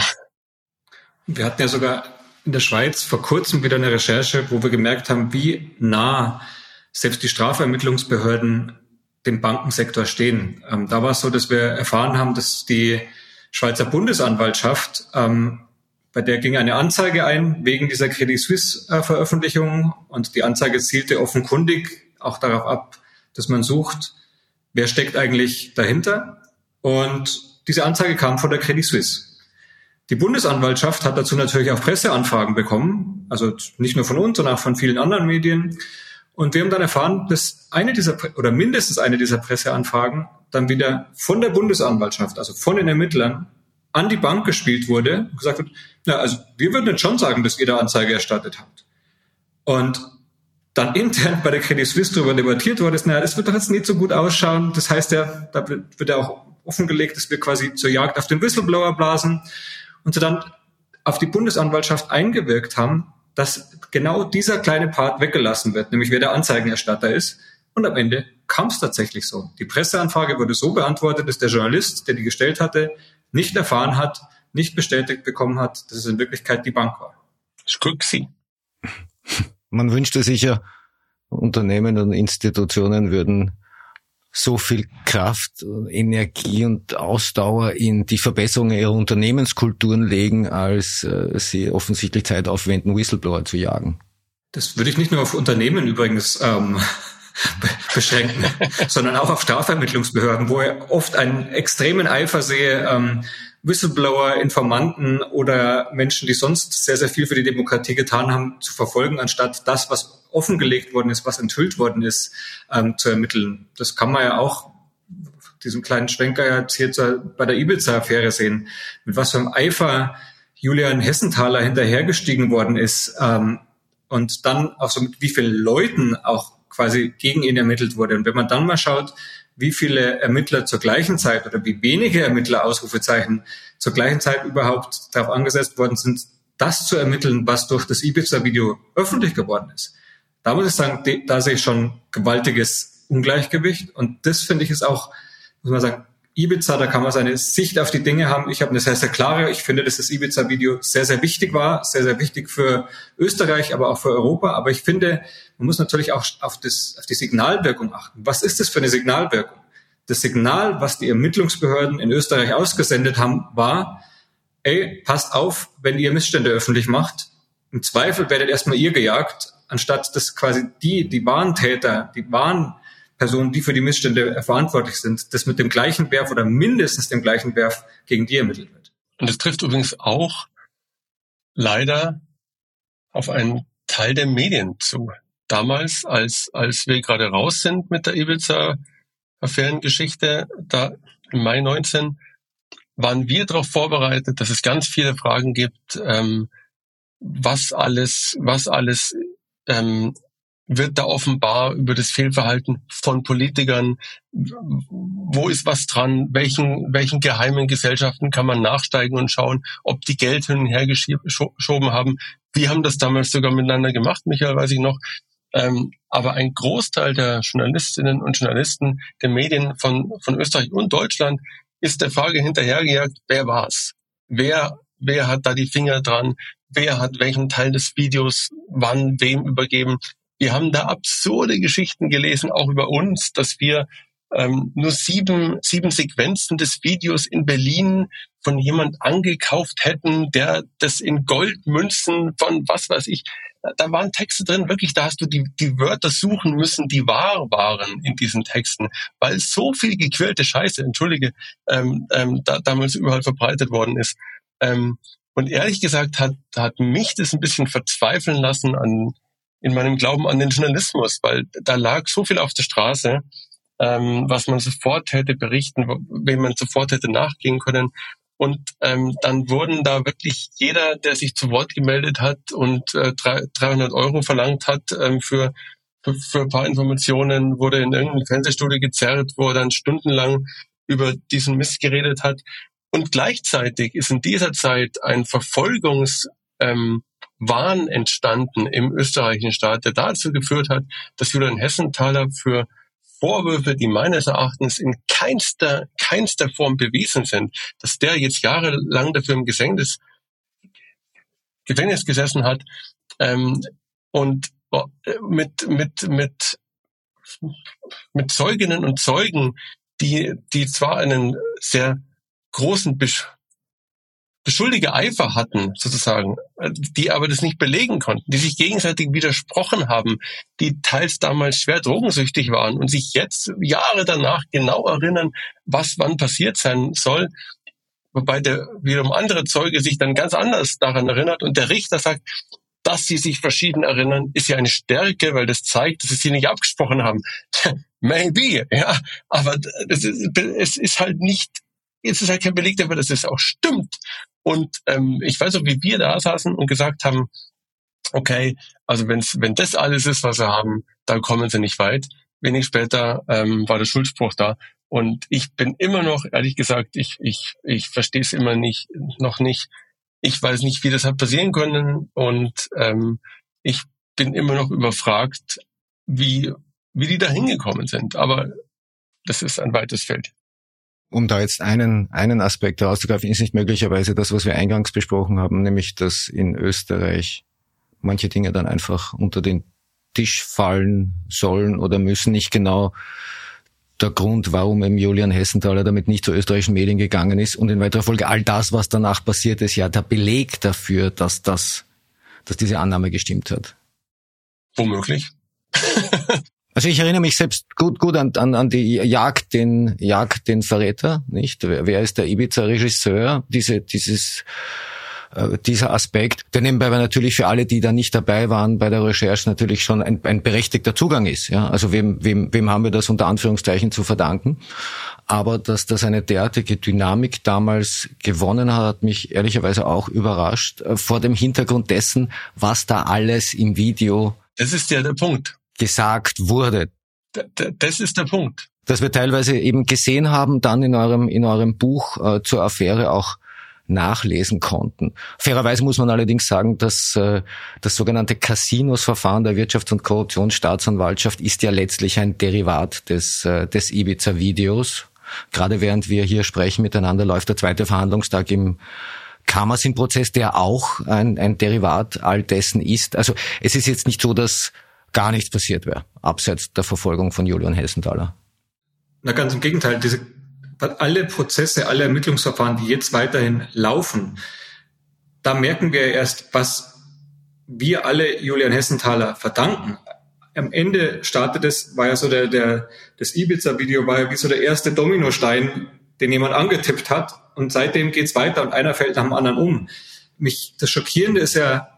Wir hatten ja sogar in der Schweiz vor kurzem wieder eine Recherche, wo wir gemerkt haben, wie nah selbst die Strafermittlungsbehörden dem Bankensektor stehen. Ähm, da war es so, dass wir erfahren haben, dass die Schweizer Bundesanwaltschaft, ähm, bei der ging eine Anzeige ein wegen dieser Credit Suisse äh, und die Anzeige zielte offenkundig auch darauf ab, dass man sucht, wer steckt eigentlich dahinter. Und diese Anzeige kam von der Credit Suisse. Die Bundesanwaltschaft hat dazu natürlich auch Presseanfragen bekommen, also nicht nur von uns, sondern auch von vielen anderen Medien. Und wir haben dann erfahren, dass eine dieser oder mindestens eine dieser Presseanfragen dann wieder von der Bundesanwaltschaft, also von den Ermittlern, an die Bank gespielt wurde und gesagt wird, na, also wir würden jetzt schon sagen, dass ihr da Anzeige erstattet habt. Und dann intern bei der Credit Suisse darüber debattiert wurde, ist, naja, das wird doch jetzt nicht so gut ausschauen. Das heißt ja, da wird ja auch offengelegt, dass wir quasi zur Jagd auf den Whistleblower blasen und so dann auf die Bundesanwaltschaft eingewirkt haben, dass genau dieser kleine Part weggelassen wird, nämlich wer der Anzeigenerstatter ist. Und am Ende kam es tatsächlich so. Die Presseanfrage wurde so beantwortet, dass der Journalist, der die gestellt hatte, nicht erfahren hat, nicht bestätigt bekommen hat, dass es in Wirklichkeit die Bank war. Schuxi. Man wünschte sich ja, Unternehmen und Institutionen würden so viel Kraft, Energie und Ausdauer in die Verbesserung ihrer Unternehmenskulturen legen, als äh, sie offensichtlich Zeit aufwenden, Whistleblower zu jagen. Das würde ich nicht nur auf Unternehmen übrigens ähm, beschränken, sondern auch auf Strafvermittlungsbehörden, wo ich oft einen extremen Eifer sehe, ähm, Whistleblower, Informanten oder Menschen, die sonst sehr, sehr viel für die Demokratie getan haben, zu verfolgen, anstatt das, was offengelegt worden ist, was enthüllt worden ist, ähm, zu ermitteln. Das kann man ja auch diesen kleinen Schwenker jetzt hier bei der Ibiza-Affäre sehen, mit was für einem Eifer Julian Hessenthaler hinterhergestiegen worden ist ähm, und dann auch so mit wie vielen Leuten auch quasi gegen ihn ermittelt wurde. Und wenn man dann mal schaut, wie viele Ermittler zur gleichen Zeit oder wie wenige Ermittler, Ausrufezeichen, zur gleichen Zeit überhaupt darauf angesetzt worden sind, das zu ermitteln, was durch das Ibiza-Video öffentlich geworden ist. Da muss ich sagen, da sehe ich schon gewaltiges Ungleichgewicht. Und das finde ich ist auch, muss man sagen, Ibiza, da kann man seine Sicht auf die Dinge haben. Ich habe eine sehr, sehr klare. Ich finde, dass das Ibiza-Video sehr, sehr wichtig war, sehr, sehr wichtig für Österreich, aber auch für Europa. Aber ich finde, man muss natürlich auch auf, das, auf die Signalwirkung achten. Was ist das für eine Signalwirkung? Das Signal, was die Ermittlungsbehörden in Österreich ausgesendet haben, war, ey, passt auf, wenn ihr Missstände öffentlich macht. Im Zweifel werdet erstmal ihr gejagt, anstatt dass quasi die, die wahren Täter, die wahren Personen, die für die Missstände verantwortlich sind, das mit dem gleichen Werf oder mindestens dem gleichen Werf gegen die ermittelt wird. Und das trifft übrigens auch leider auf einen Teil der Medien zu. Damals, als, als wir gerade raus sind mit der Ibiza-Affärengeschichte, da im Mai 19, waren wir darauf vorbereitet, dass es ganz viele Fragen gibt, ähm, was alles, was alles ähm, wird da offenbar über das Fehlverhalten von Politikern. Wo ist was dran? Welchen, welchen geheimen Gesellschaften kann man nachsteigen und schauen, ob die Geld hin und her geschoben haben? Wir haben das damals sogar miteinander gemacht, Michael, weiß ich noch. Ähm, aber ein Großteil der Journalistinnen und Journalisten der Medien von, von Österreich und Deutschland ist der Frage hinterhergejagt, wer war's? Wer, wer hat da die Finger dran? Wer hat welchen Teil des Videos wann wem übergeben? Wir haben da absurde Geschichten gelesen, auch über uns, dass wir ähm, nur sieben, sieben Sequenzen des Videos in Berlin von jemand angekauft hätten, der das in Goldmünzen von was weiß ich, da waren Texte drin, wirklich, da hast du die, die Wörter suchen müssen, die wahr waren in diesen Texten, weil so viel gequälte Scheiße, entschuldige, ähm, ähm, da, damals überall verbreitet worden ist. Ähm, und ehrlich gesagt hat, hat mich das ein bisschen verzweifeln lassen an, in meinem Glauben an den Journalismus, weil da lag so viel auf der Straße, ähm, was man sofort hätte berichten, wem man sofort hätte nachgehen können. Und ähm, dann wurden da wirklich jeder, der sich zu Wort gemeldet hat und äh, 300 Euro verlangt hat ähm, für, für, für ein paar Informationen, wurde in irgendein Fernsehstudio gezerrt, wo er dann stundenlang über diesen Mist geredet hat. Und gleichzeitig ist in dieser Zeit ein Verfolgungswahn ähm, Wahn entstanden im österreichischen Staat, der dazu geführt hat, dass Julian Hessenthaler für Vorwürfe, die meines Erachtens in keinster, keinster Form bewiesen sind, dass der jetzt jahrelang dafür im Gefängnis, Gefängnis gesessen hat ähm, und äh, mit, mit, mit, mit Zeuginnen und Zeugen, die, die zwar einen sehr großen beschuldige Eifer hatten, sozusagen, die aber das nicht belegen konnten, die sich gegenseitig widersprochen haben, die teils damals schwer drogensüchtig waren und sich jetzt Jahre danach genau erinnern, was wann passiert sein soll, wobei der wiederum andere Zeuge sich dann ganz anders daran erinnert und der Richter sagt, dass sie sich verschieden erinnern, ist ja eine Stärke, weil das zeigt, dass sie sich nicht abgesprochen haben. Maybe, ja, aber es ist, es ist halt nicht Jetzt ist halt kein Beleg dafür, dass es auch stimmt. Und ähm, ich weiß auch, wie wir da saßen und gesagt haben, okay, also wenn's, wenn das alles ist, was sie haben, dann kommen sie nicht weit. Wenig später ähm, war der Schuldspruch da. Und ich bin immer noch, ehrlich gesagt, ich, ich, ich verstehe es immer nicht, noch nicht. Ich weiß nicht, wie das hat passieren können. Und ähm, ich bin immer noch überfragt, wie, wie die da hingekommen sind. Aber das ist ein weites Feld um da jetzt einen, einen Aspekt herauszugreifen, ist nicht möglicherweise das, was wir eingangs besprochen haben, nämlich, dass in Österreich manche Dinge dann einfach unter den Tisch fallen sollen oder müssen, nicht genau der Grund, warum eben Julian Hessenthaler damit nicht zu österreichischen Medien gegangen ist und in weiterer Folge all das, was danach passiert ist, ja der Beleg dafür, dass das, dass diese Annahme gestimmt hat. Womöglich. Also ich erinnere mich selbst gut, gut an, an, an die Jagd, den, Jagd, den Verräter, nicht? Wer, wer ist der Ibiza-Regisseur? Diese, dieses, äh, dieser Aspekt, der nebenbei natürlich für alle, die da nicht dabei waren bei der Recherche, natürlich schon ein, ein berechtigter Zugang ist. Ja? Also wem, wem, wem haben wir das unter Anführungszeichen zu verdanken? Aber dass das eine derartige Dynamik damals gewonnen hat, hat mich ehrlicherweise auch überrascht, äh, vor dem Hintergrund dessen, was da alles im Video das ist ja der Punkt gesagt wurde. Das ist der Punkt. Dass wir teilweise eben gesehen haben, dann in eurem, in eurem Buch äh, zur Affäre auch nachlesen konnten. Fairerweise muss man allerdings sagen, dass äh, das sogenannte Casinos-Verfahren der Wirtschafts- und Korruptionsstaatsanwaltschaft ist ja letztlich ein Derivat des, äh, des Ibiza-Videos. Gerade während wir hier sprechen miteinander, läuft der zweite Verhandlungstag im Kammersin-Prozess, der auch ein, ein Derivat all dessen ist. Also es ist jetzt nicht so, dass gar nichts passiert wäre, abseits der Verfolgung von Julian Hessenthaler. Na ganz im Gegenteil, diese, alle Prozesse, alle Ermittlungsverfahren, die jetzt weiterhin laufen, da merken wir erst, was wir alle Julian Hessenthaler verdanken. Am Ende startet es, war ja so der, der das Ibiza-Video war ja wie so der erste Dominostein, den jemand angetippt hat. Und seitdem geht's weiter und einer fällt nach dem anderen um. Mich, das Schockierende ist ja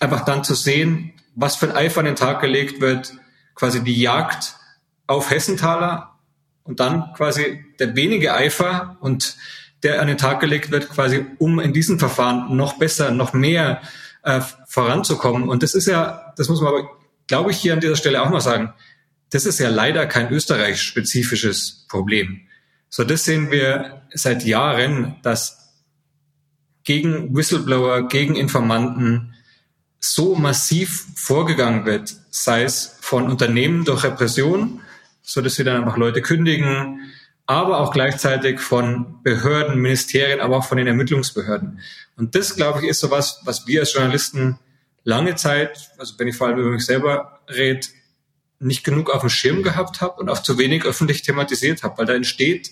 einfach dann zu sehen, was für ein Eifer an den Tag gelegt wird, quasi die Jagd auf Hessenthaler und dann quasi der wenige Eifer und der an den Tag gelegt wird, quasi um in diesem Verfahren noch besser, noch mehr äh, voranzukommen. Und das ist ja, das muss man aber, glaube ich, hier an dieser Stelle auch mal sagen, das ist ja leider kein österreich-spezifisches Problem. So, das sehen wir seit Jahren, dass gegen Whistleblower, gegen Informanten so massiv vorgegangen wird, sei es von Unternehmen durch Repression, so dass sie dann einfach Leute kündigen, aber auch gleichzeitig von Behörden, Ministerien, aber auch von den Ermittlungsbehörden. Und das, glaube ich, ist sowas, was wir als Journalisten lange Zeit, also wenn ich vor allem über mich selber rede, nicht genug auf dem Schirm gehabt habe und auch zu wenig öffentlich thematisiert habe, weil da entsteht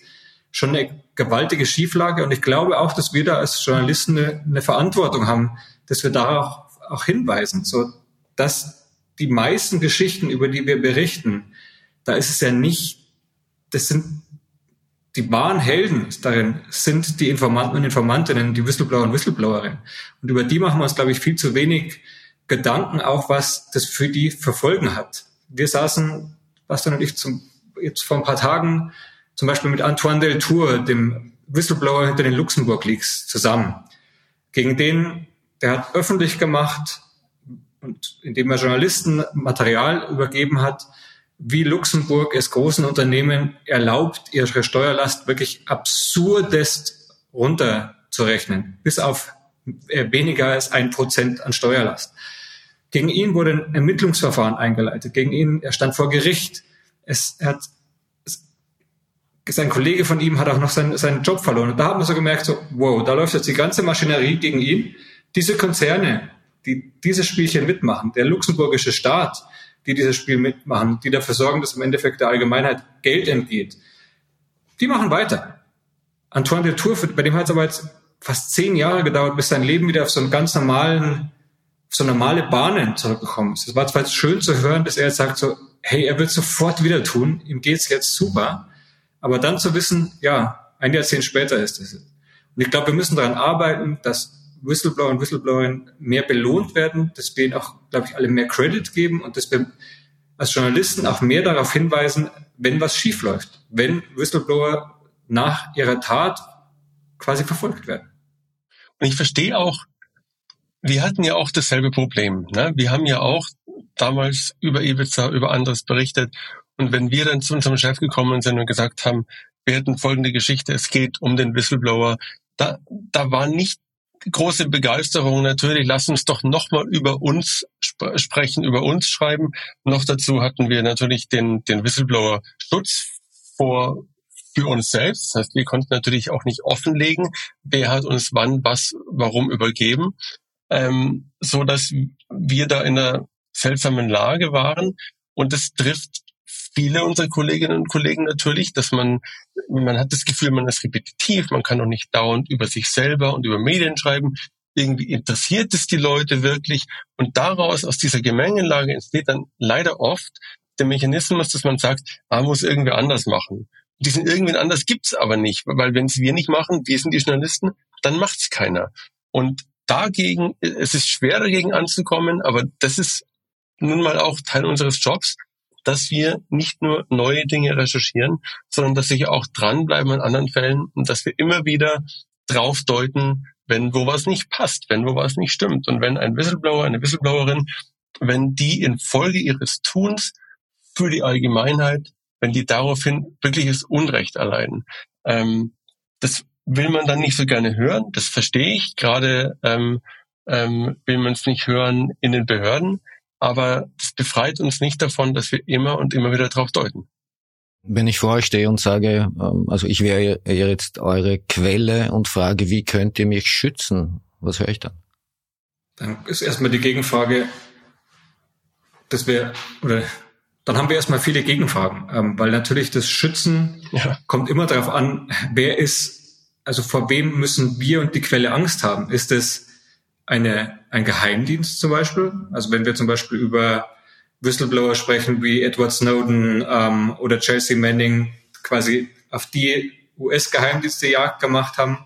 schon eine gewaltige Schieflage und ich glaube auch, dass wir da als Journalisten eine, eine Verantwortung haben, dass wir da auch, auch hinweisen, so dass die meisten Geschichten, über die wir berichten, da ist es ja nicht, das sind die wahren Helden darin sind die Informanten und Informantinnen, die Whistleblower und Whistleblowerinnen. Und über die machen wir uns, glaube ich, viel zu wenig Gedanken, auch was das für die verfolgen hat. Wir saßen, Bastian und ich, zum, jetzt vor ein paar Tagen zum Beispiel mit Antoine Deltour, dem Whistleblower hinter den Luxemburg Leaks, zusammen. Gegen den, der hat öffentlich gemacht und indem er Journalisten Material übergeben hat, wie Luxemburg es großen Unternehmen erlaubt, ihre Steuerlast wirklich absurdest runterzurechnen, bis auf äh, weniger als ein Prozent an Steuerlast. Gegen ihn wurde ein Ermittlungsverfahren eingeleitet. Gegen ihn, er stand vor Gericht. Es, hat, es, sein Kollege von ihm hat auch noch seinen, seinen Job verloren. Und da hat man so gemerkt, so, wow, da läuft jetzt die ganze Maschinerie gegen ihn. Diese Konzerne, die dieses Spielchen mitmachen, der luxemburgische Staat, die dieses Spiel mitmachen, die dafür sorgen, dass im Endeffekt der Allgemeinheit Geld entgeht, die machen weiter. Antoine de Tour, bei dem hat es aber jetzt fast zehn Jahre gedauert, bis sein Leben wieder auf so einen ganz normalen, so normale Bahnen zurückgekommen ist. Es war zwar schön zu hören, dass er jetzt sagt so, hey, er wird sofort wieder tun, ihm geht's jetzt super, aber dann zu wissen, ja, ein Jahrzehnt später ist es. Und ich glaube, wir müssen daran arbeiten, dass Whistleblower und Whistleblowerinnen mehr belohnt werden, dass wir ihnen auch, glaube ich, alle mehr Credit geben und dass wir als Journalisten auch mehr darauf hinweisen, wenn was schief läuft, wenn Whistleblower nach ihrer Tat quasi verfolgt werden. Und ich verstehe auch, wir hatten ja auch dasselbe Problem. Ne? Wir haben ja auch damals über Ibiza, über anderes berichtet. Und wenn wir dann zu unserem Chef gekommen sind und gesagt haben, wir hätten folgende Geschichte, es geht um den Whistleblower, da, da war nicht große Begeisterung natürlich, lass uns doch nochmal über uns sp sprechen, über uns schreiben. Noch dazu hatten wir natürlich den, den Whistleblower-Schutz vor für uns selbst. Das heißt, wir konnten natürlich auch nicht offenlegen, wer hat uns wann, was, warum übergeben, ähm, so dass wir da in einer seltsamen Lage waren. Und das trifft viele unserer Kolleginnen und Kollegen natürlich, dass man, man hat das Gefühl, man ist repetitiv, man kann auch nicht dauernd über sich selber und über Medien schreiben. Irgendwie interessiert es die Leute wirklich. Und daraus, aus dieser Gemengelage entsteht dann leider oft der Mechanismus, dass man sagt, ah, muss irgendwie anders machen. Diesen irgendwen anders gibt's aber nicht, weil wenn es wir nicht machen, wir sind die Journalisten, dann macht's keiner. Und dagegen, es ist schwer dagegen anzukommen, aber das ist nun mal auch Teil unseres Jobs, dass wir nicht nur neue Dinge recherchieren, sondern dass wir auch dranbleiben an anderen Fällen und dass wir immer wieder drauf deuten, wenn wo was nicht passt, wenn wo was nicht stimmt. Und wenn ein Whistleblower, eine Whistleblowerin, wenn die infolge ihres Tuns für die Allgemeinheit, wenn die daraufhin wirkliches Unrecht erleiden. Ähm, das will man dann nicht so gerne hören, das verstehe ich. Gerade ähm, ähm, will man es nicht hören in den Behörden aber es befreit uns nicht davon, dass wir immer und immer wieder darauf deuten. Wenn ich vor euch stehe und sage, ähm, also ich wäre jetzt eure Quelle und frage, wie könnt ihr mich schützen? Was höre ich dann? Dann ist erstmal die Gegenfrage, dass wir, oder dann haben wir erstmal viele Gegenfragen, ähm, weil natürlich das Schützen ja. kommt immer darauf an, wer ist, also vor wem müssen wir und die Quelle Angst haben? Ist es eine, ein Geheimdienst zum Beispiel. Also wenn wir zum Beispiel über Whistleblower sprechen wie Edward Snowden ähm, oder Chelsea Manning, quasi auf die US-Geheimdienste Jagd gemacht haben,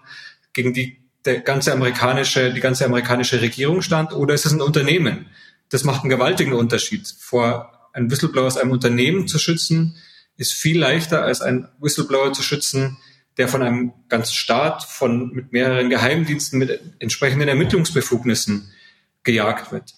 gegen die der ganze amerikanische, die ganze amerikanische Regierung stand, oder ist es ein Unternehmen? Das macht einen gewaltigen Unterschied. Vor ein Whistleblower aus einem Unternehmen zu schützen, ist viel leichter als ein Whistleblower zu schützen, der von einem ganzen Staat, von, mit mehreren Geheimdiensten, mit entsprechenden Ermittlungsbefugnissen gejagt wird.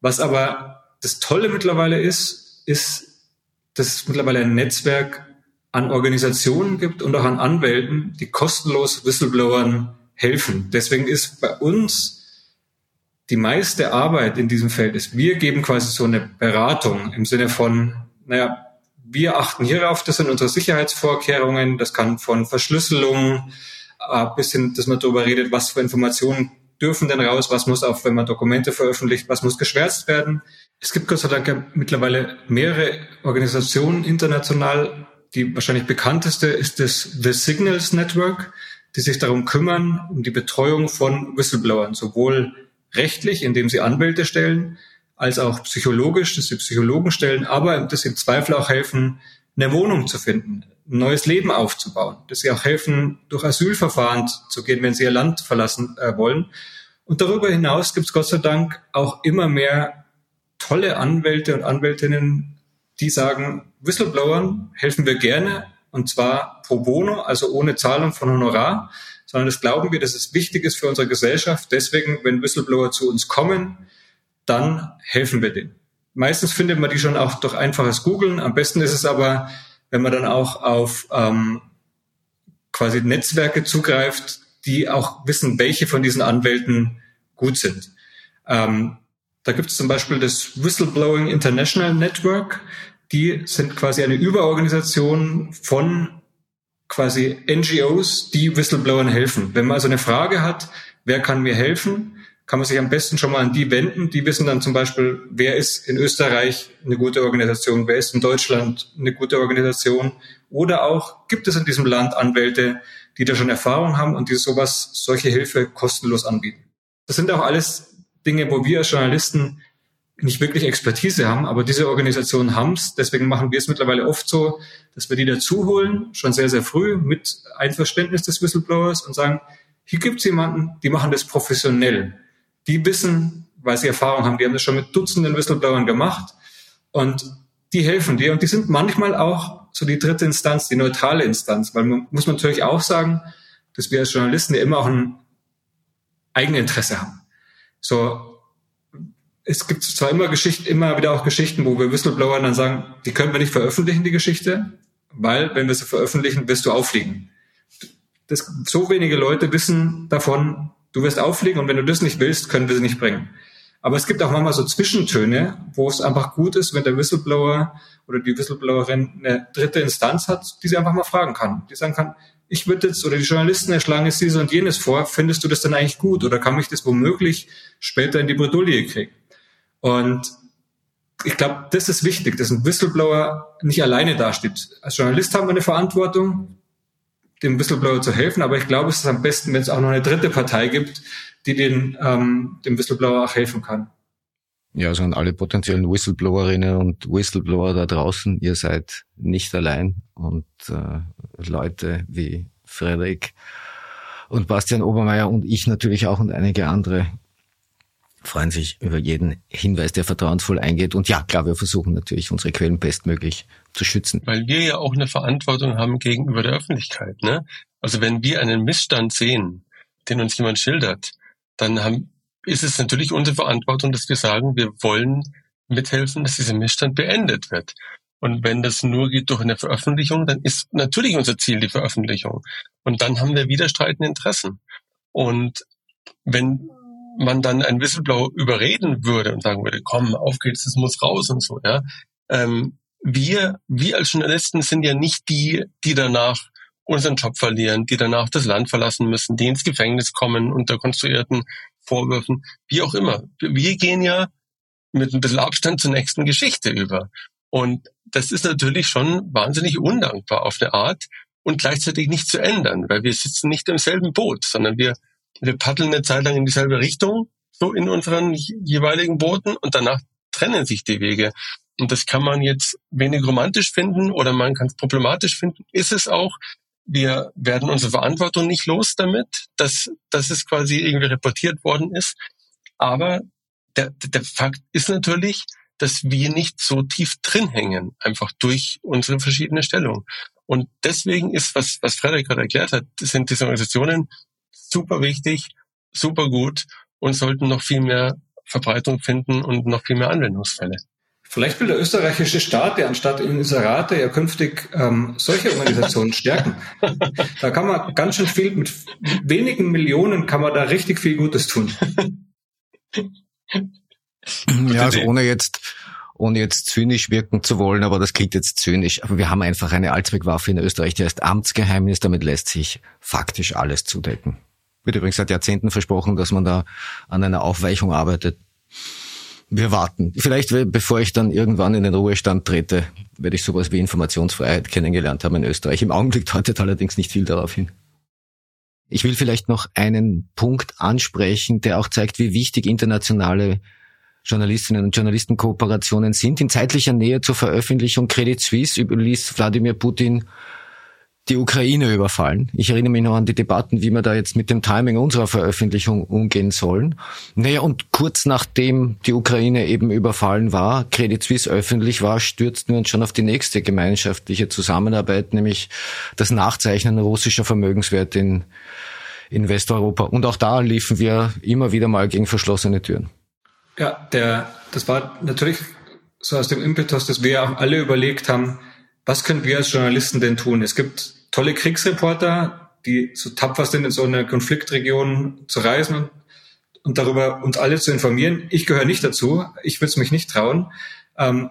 Was aber das Tolle mittlerweile ist, ist, dass es mittlerweile ein Netzwerk an Organisationen gibt und auch an Anwälten, die kostenlos Whistleblowern helfen. Deswegen ist bei uns die meiste Arbeit in diesem Feld ist, wir geben quasi so eine Beratung im Sinne von, naja, wir achten hierauf, das sind unsere Sicherheitsvorkehrungen. Das kann von Verschlüsselung äh, bis hin, dass man darüber redet, was für Informationen dürfen denn raus, was muss auch, wenn man Dokumente veröffentlicht, was muss geschwärzt werden. Es gibt Gott sei Dank mittlerweile mehrere Organisationen international. Die wahrscheinlich bekannteste ist das The Signals Network, die sich darum kümmern, um die Betreuung von Whistleblowern, sowohl rechtlich, indem sie Anwälte stellen, als auch psychologisch, dass sie Psychologen stellen, aber dass sie im Zweifel auch helfen, eine Wohnung zu finden, ein neues Leben aufzubauen, dass sie auch helfen, durch Asylverfahren zu gehen, wenn sie ihr Land verlassen äh, wollen. Und darüber hinaus gibt es Gott sei Dank auch immer mehr tolle Anwälte und Anwältinnen, die sagen, Whistleblowern helfen wir gerne und zwar pro bono, also ohne Zahlung von Honorar, sondern das glauben wir, dass es wichtig ist für unsere Gesellschaft. Deswegen, wenn Whistleblower zu uns kommen, dann helfen wir denen. Meistens findet man die schon auch durch einfaches Googlen. Am besten ist es aber, wenn man dann auch auf ähm, quasi Netzwerke zugreift, die auch wissen, welche von diesen Anwälten gut sind. Ähm, da gibt es zum Beispiel das Whistleblowing International Network. Die sind quasi eine Überorganisation von quasi NGOs, die Whistleblowern helfen. Wenn man also eine Frage hat, wer kann mir helfen, kann man sich am besten schon mal an die wenden. Die wissen dann zum Beispiel, wer ist in Österreich eine gute Organisation, wer ist in Deutschland eine gute Organisation oder auch gibt es in diesem Land Anwälte, die da schon Erfahrung haben und die sowas, solche Hilfe kostenlos anbieten. Das sind auch alles Dinge, wo wir als Journalisten nicht wirklich Expertise haben, aber diese Organisationen haben es. Deswegen machen wir es mittlerweile oft so, dass wir die dazu holen, schon sehr, sehr früh mit Einverständnis des Whistleblowers und sagen, hier gibt es jemanden, die machen das professionell die wissen, weil sie Erfahrung haben, die haben das schon mit Dutzenden Whistleblowern gemacht und die helfen dir und die sind manchmal auch so die dritte Instanz, die neutrale Instanz, weil man muss man natürlich auch sagen, dass wir als Journalisten ja immer auch ein Eigeninteresse haben. So, es gibt zwar immer Geschichten, immer wieder auch Geschichten, wo wir Whistleblower dann sagen, die können wir nicht veröffentlichen, die Geschichte, weil wenn wir sie veröffentlichen, wirst du auffliegen. Das, so wenige Leute wissen davon, du wirst auffliegen und wenn du das nicht willst, können wir sie nicht bringen. Aber es gibt auch manchmal so Zwischentöne, wo es einfach gut ist, wenn der Whistleblower oder die Whistleblowerin eine dritte Instanz hat, die sie einfach mal fragen kann. Die sagen kann, ich würde jetzt, oder die Journalisten erschlagen jetzt dieses und jenes vor, findest du das denn eigentlich gut oder kann mich das womöglich später in die Bredouille kriegen? Und ich glaube, das ist wichtig, dass ein Whistleblower nicht alleine dasteht. Als Journalist haben wir eine Verantwortung, dem Whistleblower zu helfen. Aber ich glaube, es ist am besten, wenn es auch noch eine dritte Partei gibt, die den, ähm, dem Whistleblower auch helfen kann. Ja, also an alle potenziellen Whistleblowerinnen und Whistleblower da draußen, ihr seid nicht allein und äh, Leute wie Frederik und Bastian Obermeier und ich natürlich auch und einige andere freuen sich über jeden Hinweis, der vertrauensvoll eingeht. Und ja, klar, wir versuchen natürlich, unsere Quellen bestmöglich zu schützen. Weil wir ja auch eine Verantwortung haben gegenüber der Öffentlichkeit. Ne? Also wenn wir einen Missstand sehen, den uns jemand schildert, dann haben, ist es natürlich unsere Verantwortung, dass wir sagen, wir wollen mithelfen, dass dieser Missstand beendet wird. Und wenn das nur geht durch eine Veröffentlichung, dann ist natürlich unser Ziel die Veröffentlichung. Und dann haben wir widerstreitende Interessen. Und wenn man dann ein Whistleblower überreden würde und sagen würde, komm, auf geht's, das muss raus und so, ja. Ähm, wir, wir als Journalisten sind ja nicht die, die danach unseren Job verlieren, die danach das Land verlassen müssen, die ins Gefängnis kommen unter konstruierten Vorwürfen, wie auch immer. Wir gehen ja mit ein bisschen Abstand zur nächsten Geschichte über. Und das ist natürlich schon wahnsinnig undankbar auf eine Art und gleichzeitig nicht zu ändern, weil wir sitzen nicht im selben Boot, sondern wir wir paddeln eine Zeit lang in dieselbe Richtung, so in unseren jeweiligen Booten und danach trennen sich die Wege. Und das kann man jetzt wenig romantisch finden oder man kann es problematisch finden. Ist es auch. Wir werden unsere Verantwortung nicht los damit, dass, dass es quasi irgendwie reportiert worden ist. Aber der, der Fakt ist natürlich, dass wir nicht so tief drin hängen, einfach durch unsere verschiedene Stellung. Und deswegen ist, was, was Frederik gerade erklärt hat, sind diese Organisationen super wichtig, super gut und sollten noch viel mehr Verbreitung finden und noch viel mehr Anwendungsfälle. Vielleicht will der österreichische Staat ja anstatt Inserate ja künftig ähm, solche Organisationen stärken. Da kann man ganz schön viel, mit wenigen Millionen kann man da richtig viel Gutes tun. Ja, also ohne jetzt, ohne jetzt zynisch wirken zu wollen, aber das klingt jetzt zynisch. Aber wir haben einfach eine Allzweckwaffe in Österreich, die heißt Amtsgeheimnis, damit lässt sich faktisch alles zudecken. Wird übrigens seit Jahrzehnten versprochen, dass man da an einer Aufweichung arbeitet. Wir warten. Vielleicht, bevor ich dann irgendwann in den Ruhestand trete, werde ich sowas wie Informationsfreiheit kennengelernt haben in Österreich. Im Augenblick deutet allerdings nicht viel darauf hin. Ich will vielleicht noch einen Punkt ansprechen, der auch zeigt, wie wichtig internationale Journalistinnen und Journalistenkooperationen sind. In zeitlicher Nähe zur Veröffentlichung Credit Suisse überließ Wladimir Putin die Ukraine überfallen. Ich erinnere mich noch an die Debatten, wie wir da jetzt mit dem Timing unserer Veröffentlichung umgehen sollen. Naja, und kurz nachdem die Ukraine eben überfallen war, Credit Suisse öffentlich war, stürzten wir uns schon auf die nächste gemeinschaftliche Zusammenarbeit, nämlich das Nachzeichnen russischer Vermögenswerte in, in Westeuropa. Und auch da liefen wir immer wieder mal gegen verschlossene Türen. Ja, der, das war natürlich so aus dem Impetus, dass wir auch alle überlegt haben, was können wir als Journalisten denn tun? Es gibt tolle Kriegsreporter, die so tapfer sind, in so eine Konfliktregion zu reisen und, und darüber uns alle zu informieren. Ich gehöre nicht dazu. Ich würde es mich nicht trauen. Ähm,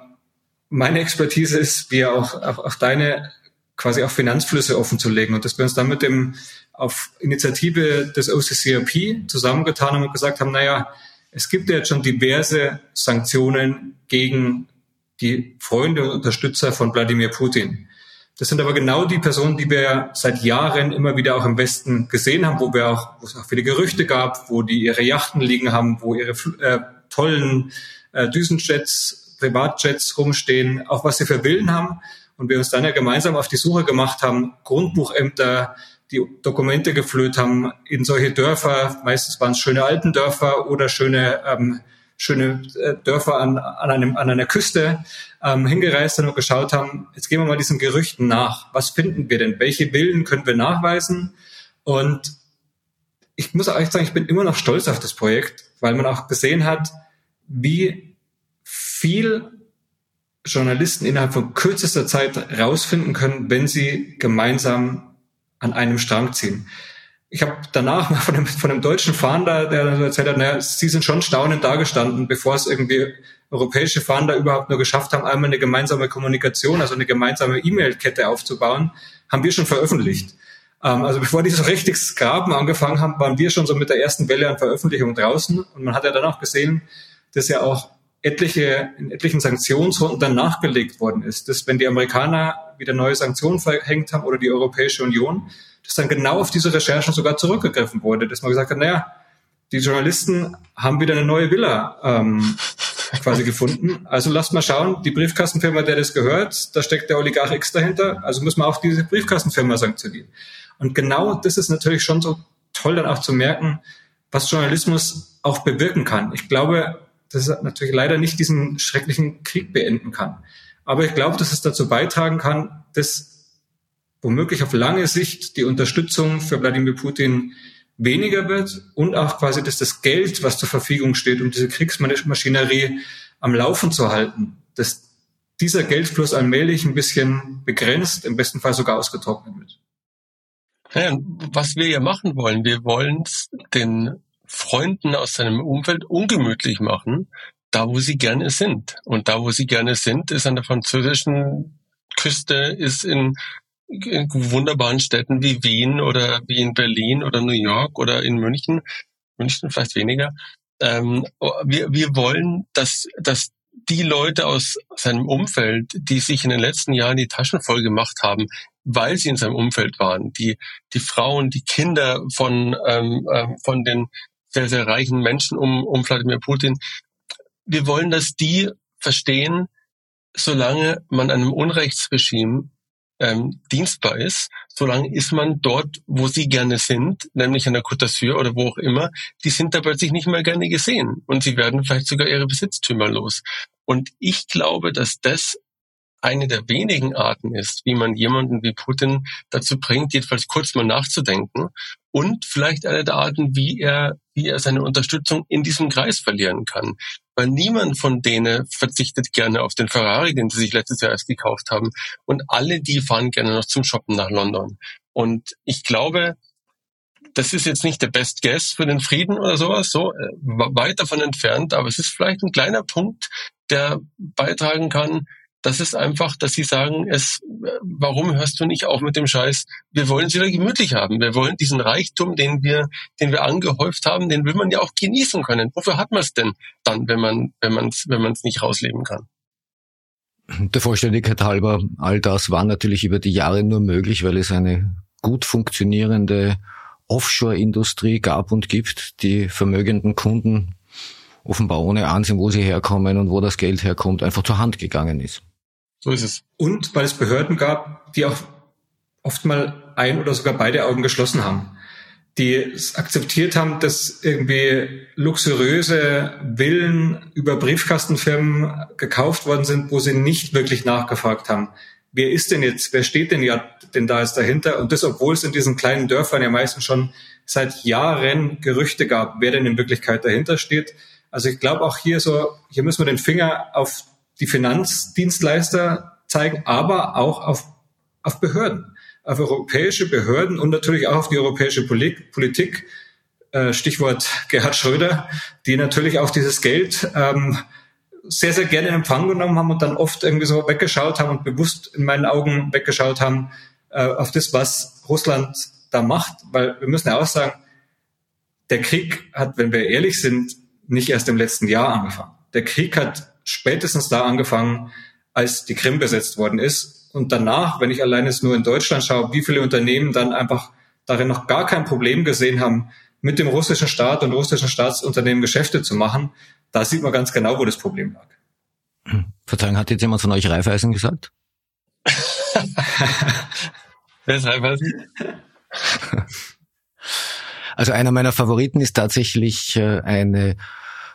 meine Expertise ist, wie auch, auch, auch deine, quasi auch Finanzflüsse offen zu legen und dass wir uns dann mit dem auf Initiative des OCCRP zusammengetan haben und gesagt haben, naja, es gibt ja jetzt schon diverse Sanktionen gegen die Freunde und Unterstützer von Wladimir Putin. Das sind aber genau die Personen, die wir seit Jahren immer wieder auch im Westen gesehen haben, wo wir auch, wo es auch viele Gerüchte gab, wo die ihre Yachten liegen haben, wo ihre äh, tollen äh, Düsenjets, Privatjets rumstehen, auch was sie für Willen haben. Und wir uns dann ja gemeinsam auf die Suche gemacht haben, Grundbuchämter, die Dokumente geflöht haben in solche Dörfer, meistens waren es schöne alten Dörfer oder schöne ähm, schöne äh, Dörfer an, an, einem, an einer Küste ähm, hingereist sind und geschaut haben, jetzt gehen wir mal diesen Gerüchten nach. Was finden wir denn? Welche Bilden können wir nachweisen? Und ich muss echt sagen, ich bin immer noch stolz auf das Projekt, weil man auch gesehen hat, wie viel Journalisten innerhalb von kürzester Zeit rausfinden können, wenn sie gemeinsam an einem Strang ziehen ich habe danach mal von einem, von einem deutschen Fahnder, der erzählt hat, naja, sie sind schon staunend dagestanden, bevor es irgendwie europäische Fahnder überhaupt nur geschafft haben, einmal eine gemeinsame Kommunikation, also eine gemeinsame E-Mail-Kette aufzubauen, haben wir schon veröffentlicht. Ähm, also bevor die so richtig Graben angefangen haben, waren wir schon so mit der ersten Welle an Veröffentlichung draußen. Und man hat ja dann auch gesehen, dass ja auch etliche, in etlichen Sanktionsrunden dann nachgelegt worden ist, dass wenn die Amerikaner wieder neue Sanktionen verhängt haben oder die Europäische Union, dass dann genau auf diese Recherchen sogar zurückgegriffen wurde, dass man gesagt hat, naja, die Journalisten haben wieder eine neue Villa ähm, quasi gefunden. Also lasst mal schauen, die Briefkastenfirma, der das gehört, da steckt der Oligarch X dahinter, also muss man auch diese Briefkastenfirma sanktionieren. Und genau das ist natürlich schon so toll dann auch zu merken, was Journalismus auch bewirken kann. Ich glaube, dass es natürlich leider nicht diesen schrecklichen Krieg beenden kann. Aber ich glaube, dass es dazu beitragen kann, dass womöglich auf lange Sicht die Unterstützung für Wladimir Putin weniger wird und auch quasi, dass das Geld, was zur Verfügung steht, um diese Kriegsmaschinerie am Laufen zu halten, dass dieser Geldfluss allmählich ein bisschen begrenzt, im besten Fall sogar ausgetrocknet wird. Ja, was wir ja machen wollen, wir wollen den Freunden aus seinem Umfeld ungemütlich machen, da wo sie gerne sind. Und da wo sie gerne sind, ist an der französischen Küste, ist in, in wunderbaren Städten wie Wien oder wie in Berlin oder New York oder in München, München vielleicht weniger. Ähm, wir, wir wollen, dass, dass die Leute aus seinem Umfeld, die sich in den letzten Jahren die Taschen voll gemacht haben, weil sie in seinem Umfeld waren, die, die Frauen, die Kinder von, ähm, ähm von den sehr, sehr reichen Menschen um, um Wladimir Putin. Wir wollen, dass die verstehen, solange man einem Unrechtsregime ähm, dienstbar ist, solange ist man dort, wo sie gerne sind, nämlich an der Côte d'Azur oder wo auch immer, die sind da plötzlich nicht mehr gerne gesehen und sie werden vielleicht sogar ihre Besitztümer los. Und ich glaube, dass das eine der wenigen Arten ist, wie man jemanden wie Putin dazu bringt, jedenfalls kurz mal nachzudenken und vielleicht eine der Arten, wie er, wie er seine Unterstützung in diesem Kreis verlieren kann. Weil niemand von denen verzichtet gerne auf den Ferrari, den sie sich letztes Jahr erst gekauft haben. Und alle die fahren gerne noch zum Shoppen nach London. Und ich glaube, das ist jetzt nicht der Best Guess für den Frieden oder sowas, so äh, weit davon entfernt, aber es ist vielleicht ein kleiner Punkt, der beitragen kann, das ist einfach, dass sie sagen, es, warum hörst du nicht auf mit dem Scheiß? Wir wollen es wieder gemütlich haben. Wir wollen diesen Reichtum, den wir, den wir angehäuft haben, den will man ja auch genießen können. Wofür hat man es denn dann, wenn man, wenn man es, wenn man es nicht rausleben kann? Der Vollständigkeit halber, all das war natürlich über die Jahre nur möglich, weil es eine gut funktionierende Offshore-Industrie gab und gibt, die vermögenden Kunden offenbar ohne Ansehen, wo sie herkommen und wo das Geld herkommt, einfach zur Hand gegangen ist. So ist es. Und weil es Behörden gab, die auch oft mal ein oder sogar beide Augen geschlossen haben, die es akzeptiert haben, dass irgendwie luxuriöse Villen über Briefkastenfirmen gekauft worden sind, wo sie nicht wirklich nachgefragt haben. Wer ist denn jetzt, wer steht denn ja denn da jetzt dahinter? Und das, obwohl es in diesen kleinen Dörfern ja meistens schon seit Jahren Gerüchte gab, wer denn in Wirklichkeit dahinter steht. Also ich glaube auch hier so, hier müssen wir den Finger auf die Finanzdienstleister zeigen, aber auch auf, auf Behörden, auf europäische Behörden und natürlich auch auf die europäische Politik. Äh, Stichwort Gerhard Schröder, die natürlich auch dieses Geld ähm, sehr, sehr gerne in Empfang genommen haben und dann oft irgendwie so weggeschaut haben und bewusst in meinen Augen weggeschaut haben äh, auf das, was Russland da macht. Weil wir müssen ja auch sagen, der Krieg hat, wenn wir ehrlich sind, nicht erst im letzten Jahr angefangen. Der Krieg hat spätestens da angefangen, als die Krim besetzt worden ist. Und danach, wenn ich allein jetzt nur in Deutschland schaue, wie viele Unternehmen dann einfach darin noch gar kein Problem gesehen haben, mit dem russischen Staat und russischen Staatsunternehmen Geschäfte zu machen, da sieht man ganz genau, wo das Problem lag. Verzeihung, hat jetzt jemand von euch Reifeisen gesagt? Wer ist Reifeisen? Also einer meiner Favoriten ist tatsächlich äh, eine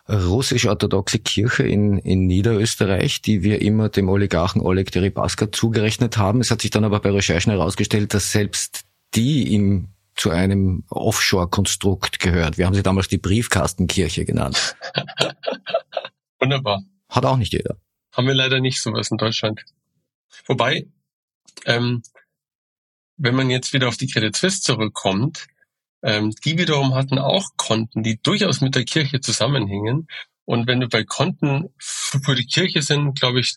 russisch-orthodoxe Kirche in, in Niederösterreich, die wir immer dem Oligarchen Oleg Deripaska zugerechnet haben. Es hat sich dann aber bei Recherchen herausgestellt, dass selbst die im zu einem Offshore-Konstrukt gehört. Wir haben sie damals die Briefkastenkirche genannt. Wunderbar. Hat auch nicht jeder. Haben wir leider nicht sowas in Deutschland. Wobei, ähm, wenn man jetzt wieder auf die Credit Suisse zurückkommt, ähm, die wiederum hatten auch Konten, die durchaus mit der Kirche zusammenhingen. Und wenn du bei Konten für die Kirche sind, glaube ich,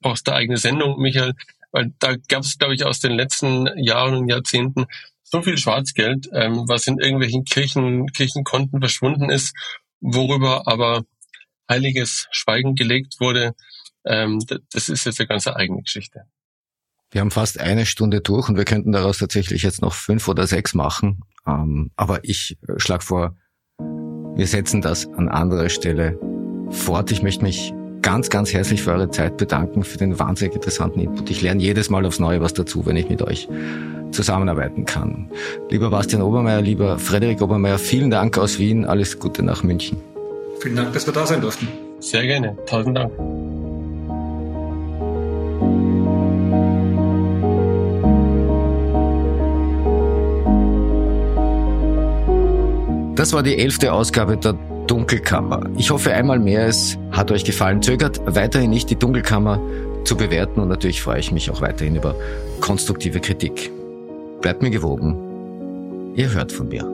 brauchst du eigene Sendung, Michael, weil da gab es, glaube ich, aus den letzten Jahren und Jahrzehnten so viel Schwarzgeld, ähm, was in irgendwelchen Kirchen, Kirchenkonten verschwunden ist, worüber aber heiliges Schweigen gelegt wurde. Ähm, das ist jetzt eine ganz eigene Geschichte. Wir haben fast eine Stunde durch und wir könnten daraus tatsächlich jetzt noch fünf oder sechs machen. Ähm, aber ich äh, schlage vor, wir setzen das an anderer Stelle fort. Ich möchte mich ganz, ganz herzlich für eure Zeit bedanken, für den wahnsinnig interessanten Input. Ich lerne jedes Mal aufs Neue was dazu, wenn ich mit euch zusammenarbeiten kann. Lieber Bastian Obermeier, lieber Frederik Obermeier, vielen Dank aus Wien. Alles Gute nach München. Vielen Dank, dass wir da sein durften. Sehr gerne. Tausend Dank. Das war die elfte Ausgabe der Dunkelkammer. Ich hoffe einmal mehr, es hat euch gefallen. Zögert weiterhin nicht, die Dunkelkammer zu bewerten und natürlich freue ich mich auch weiterhin über konstruktive Kritik. Bleibt mir gewogen. Ihr hört von mir.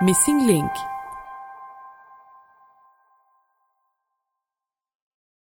Missing Link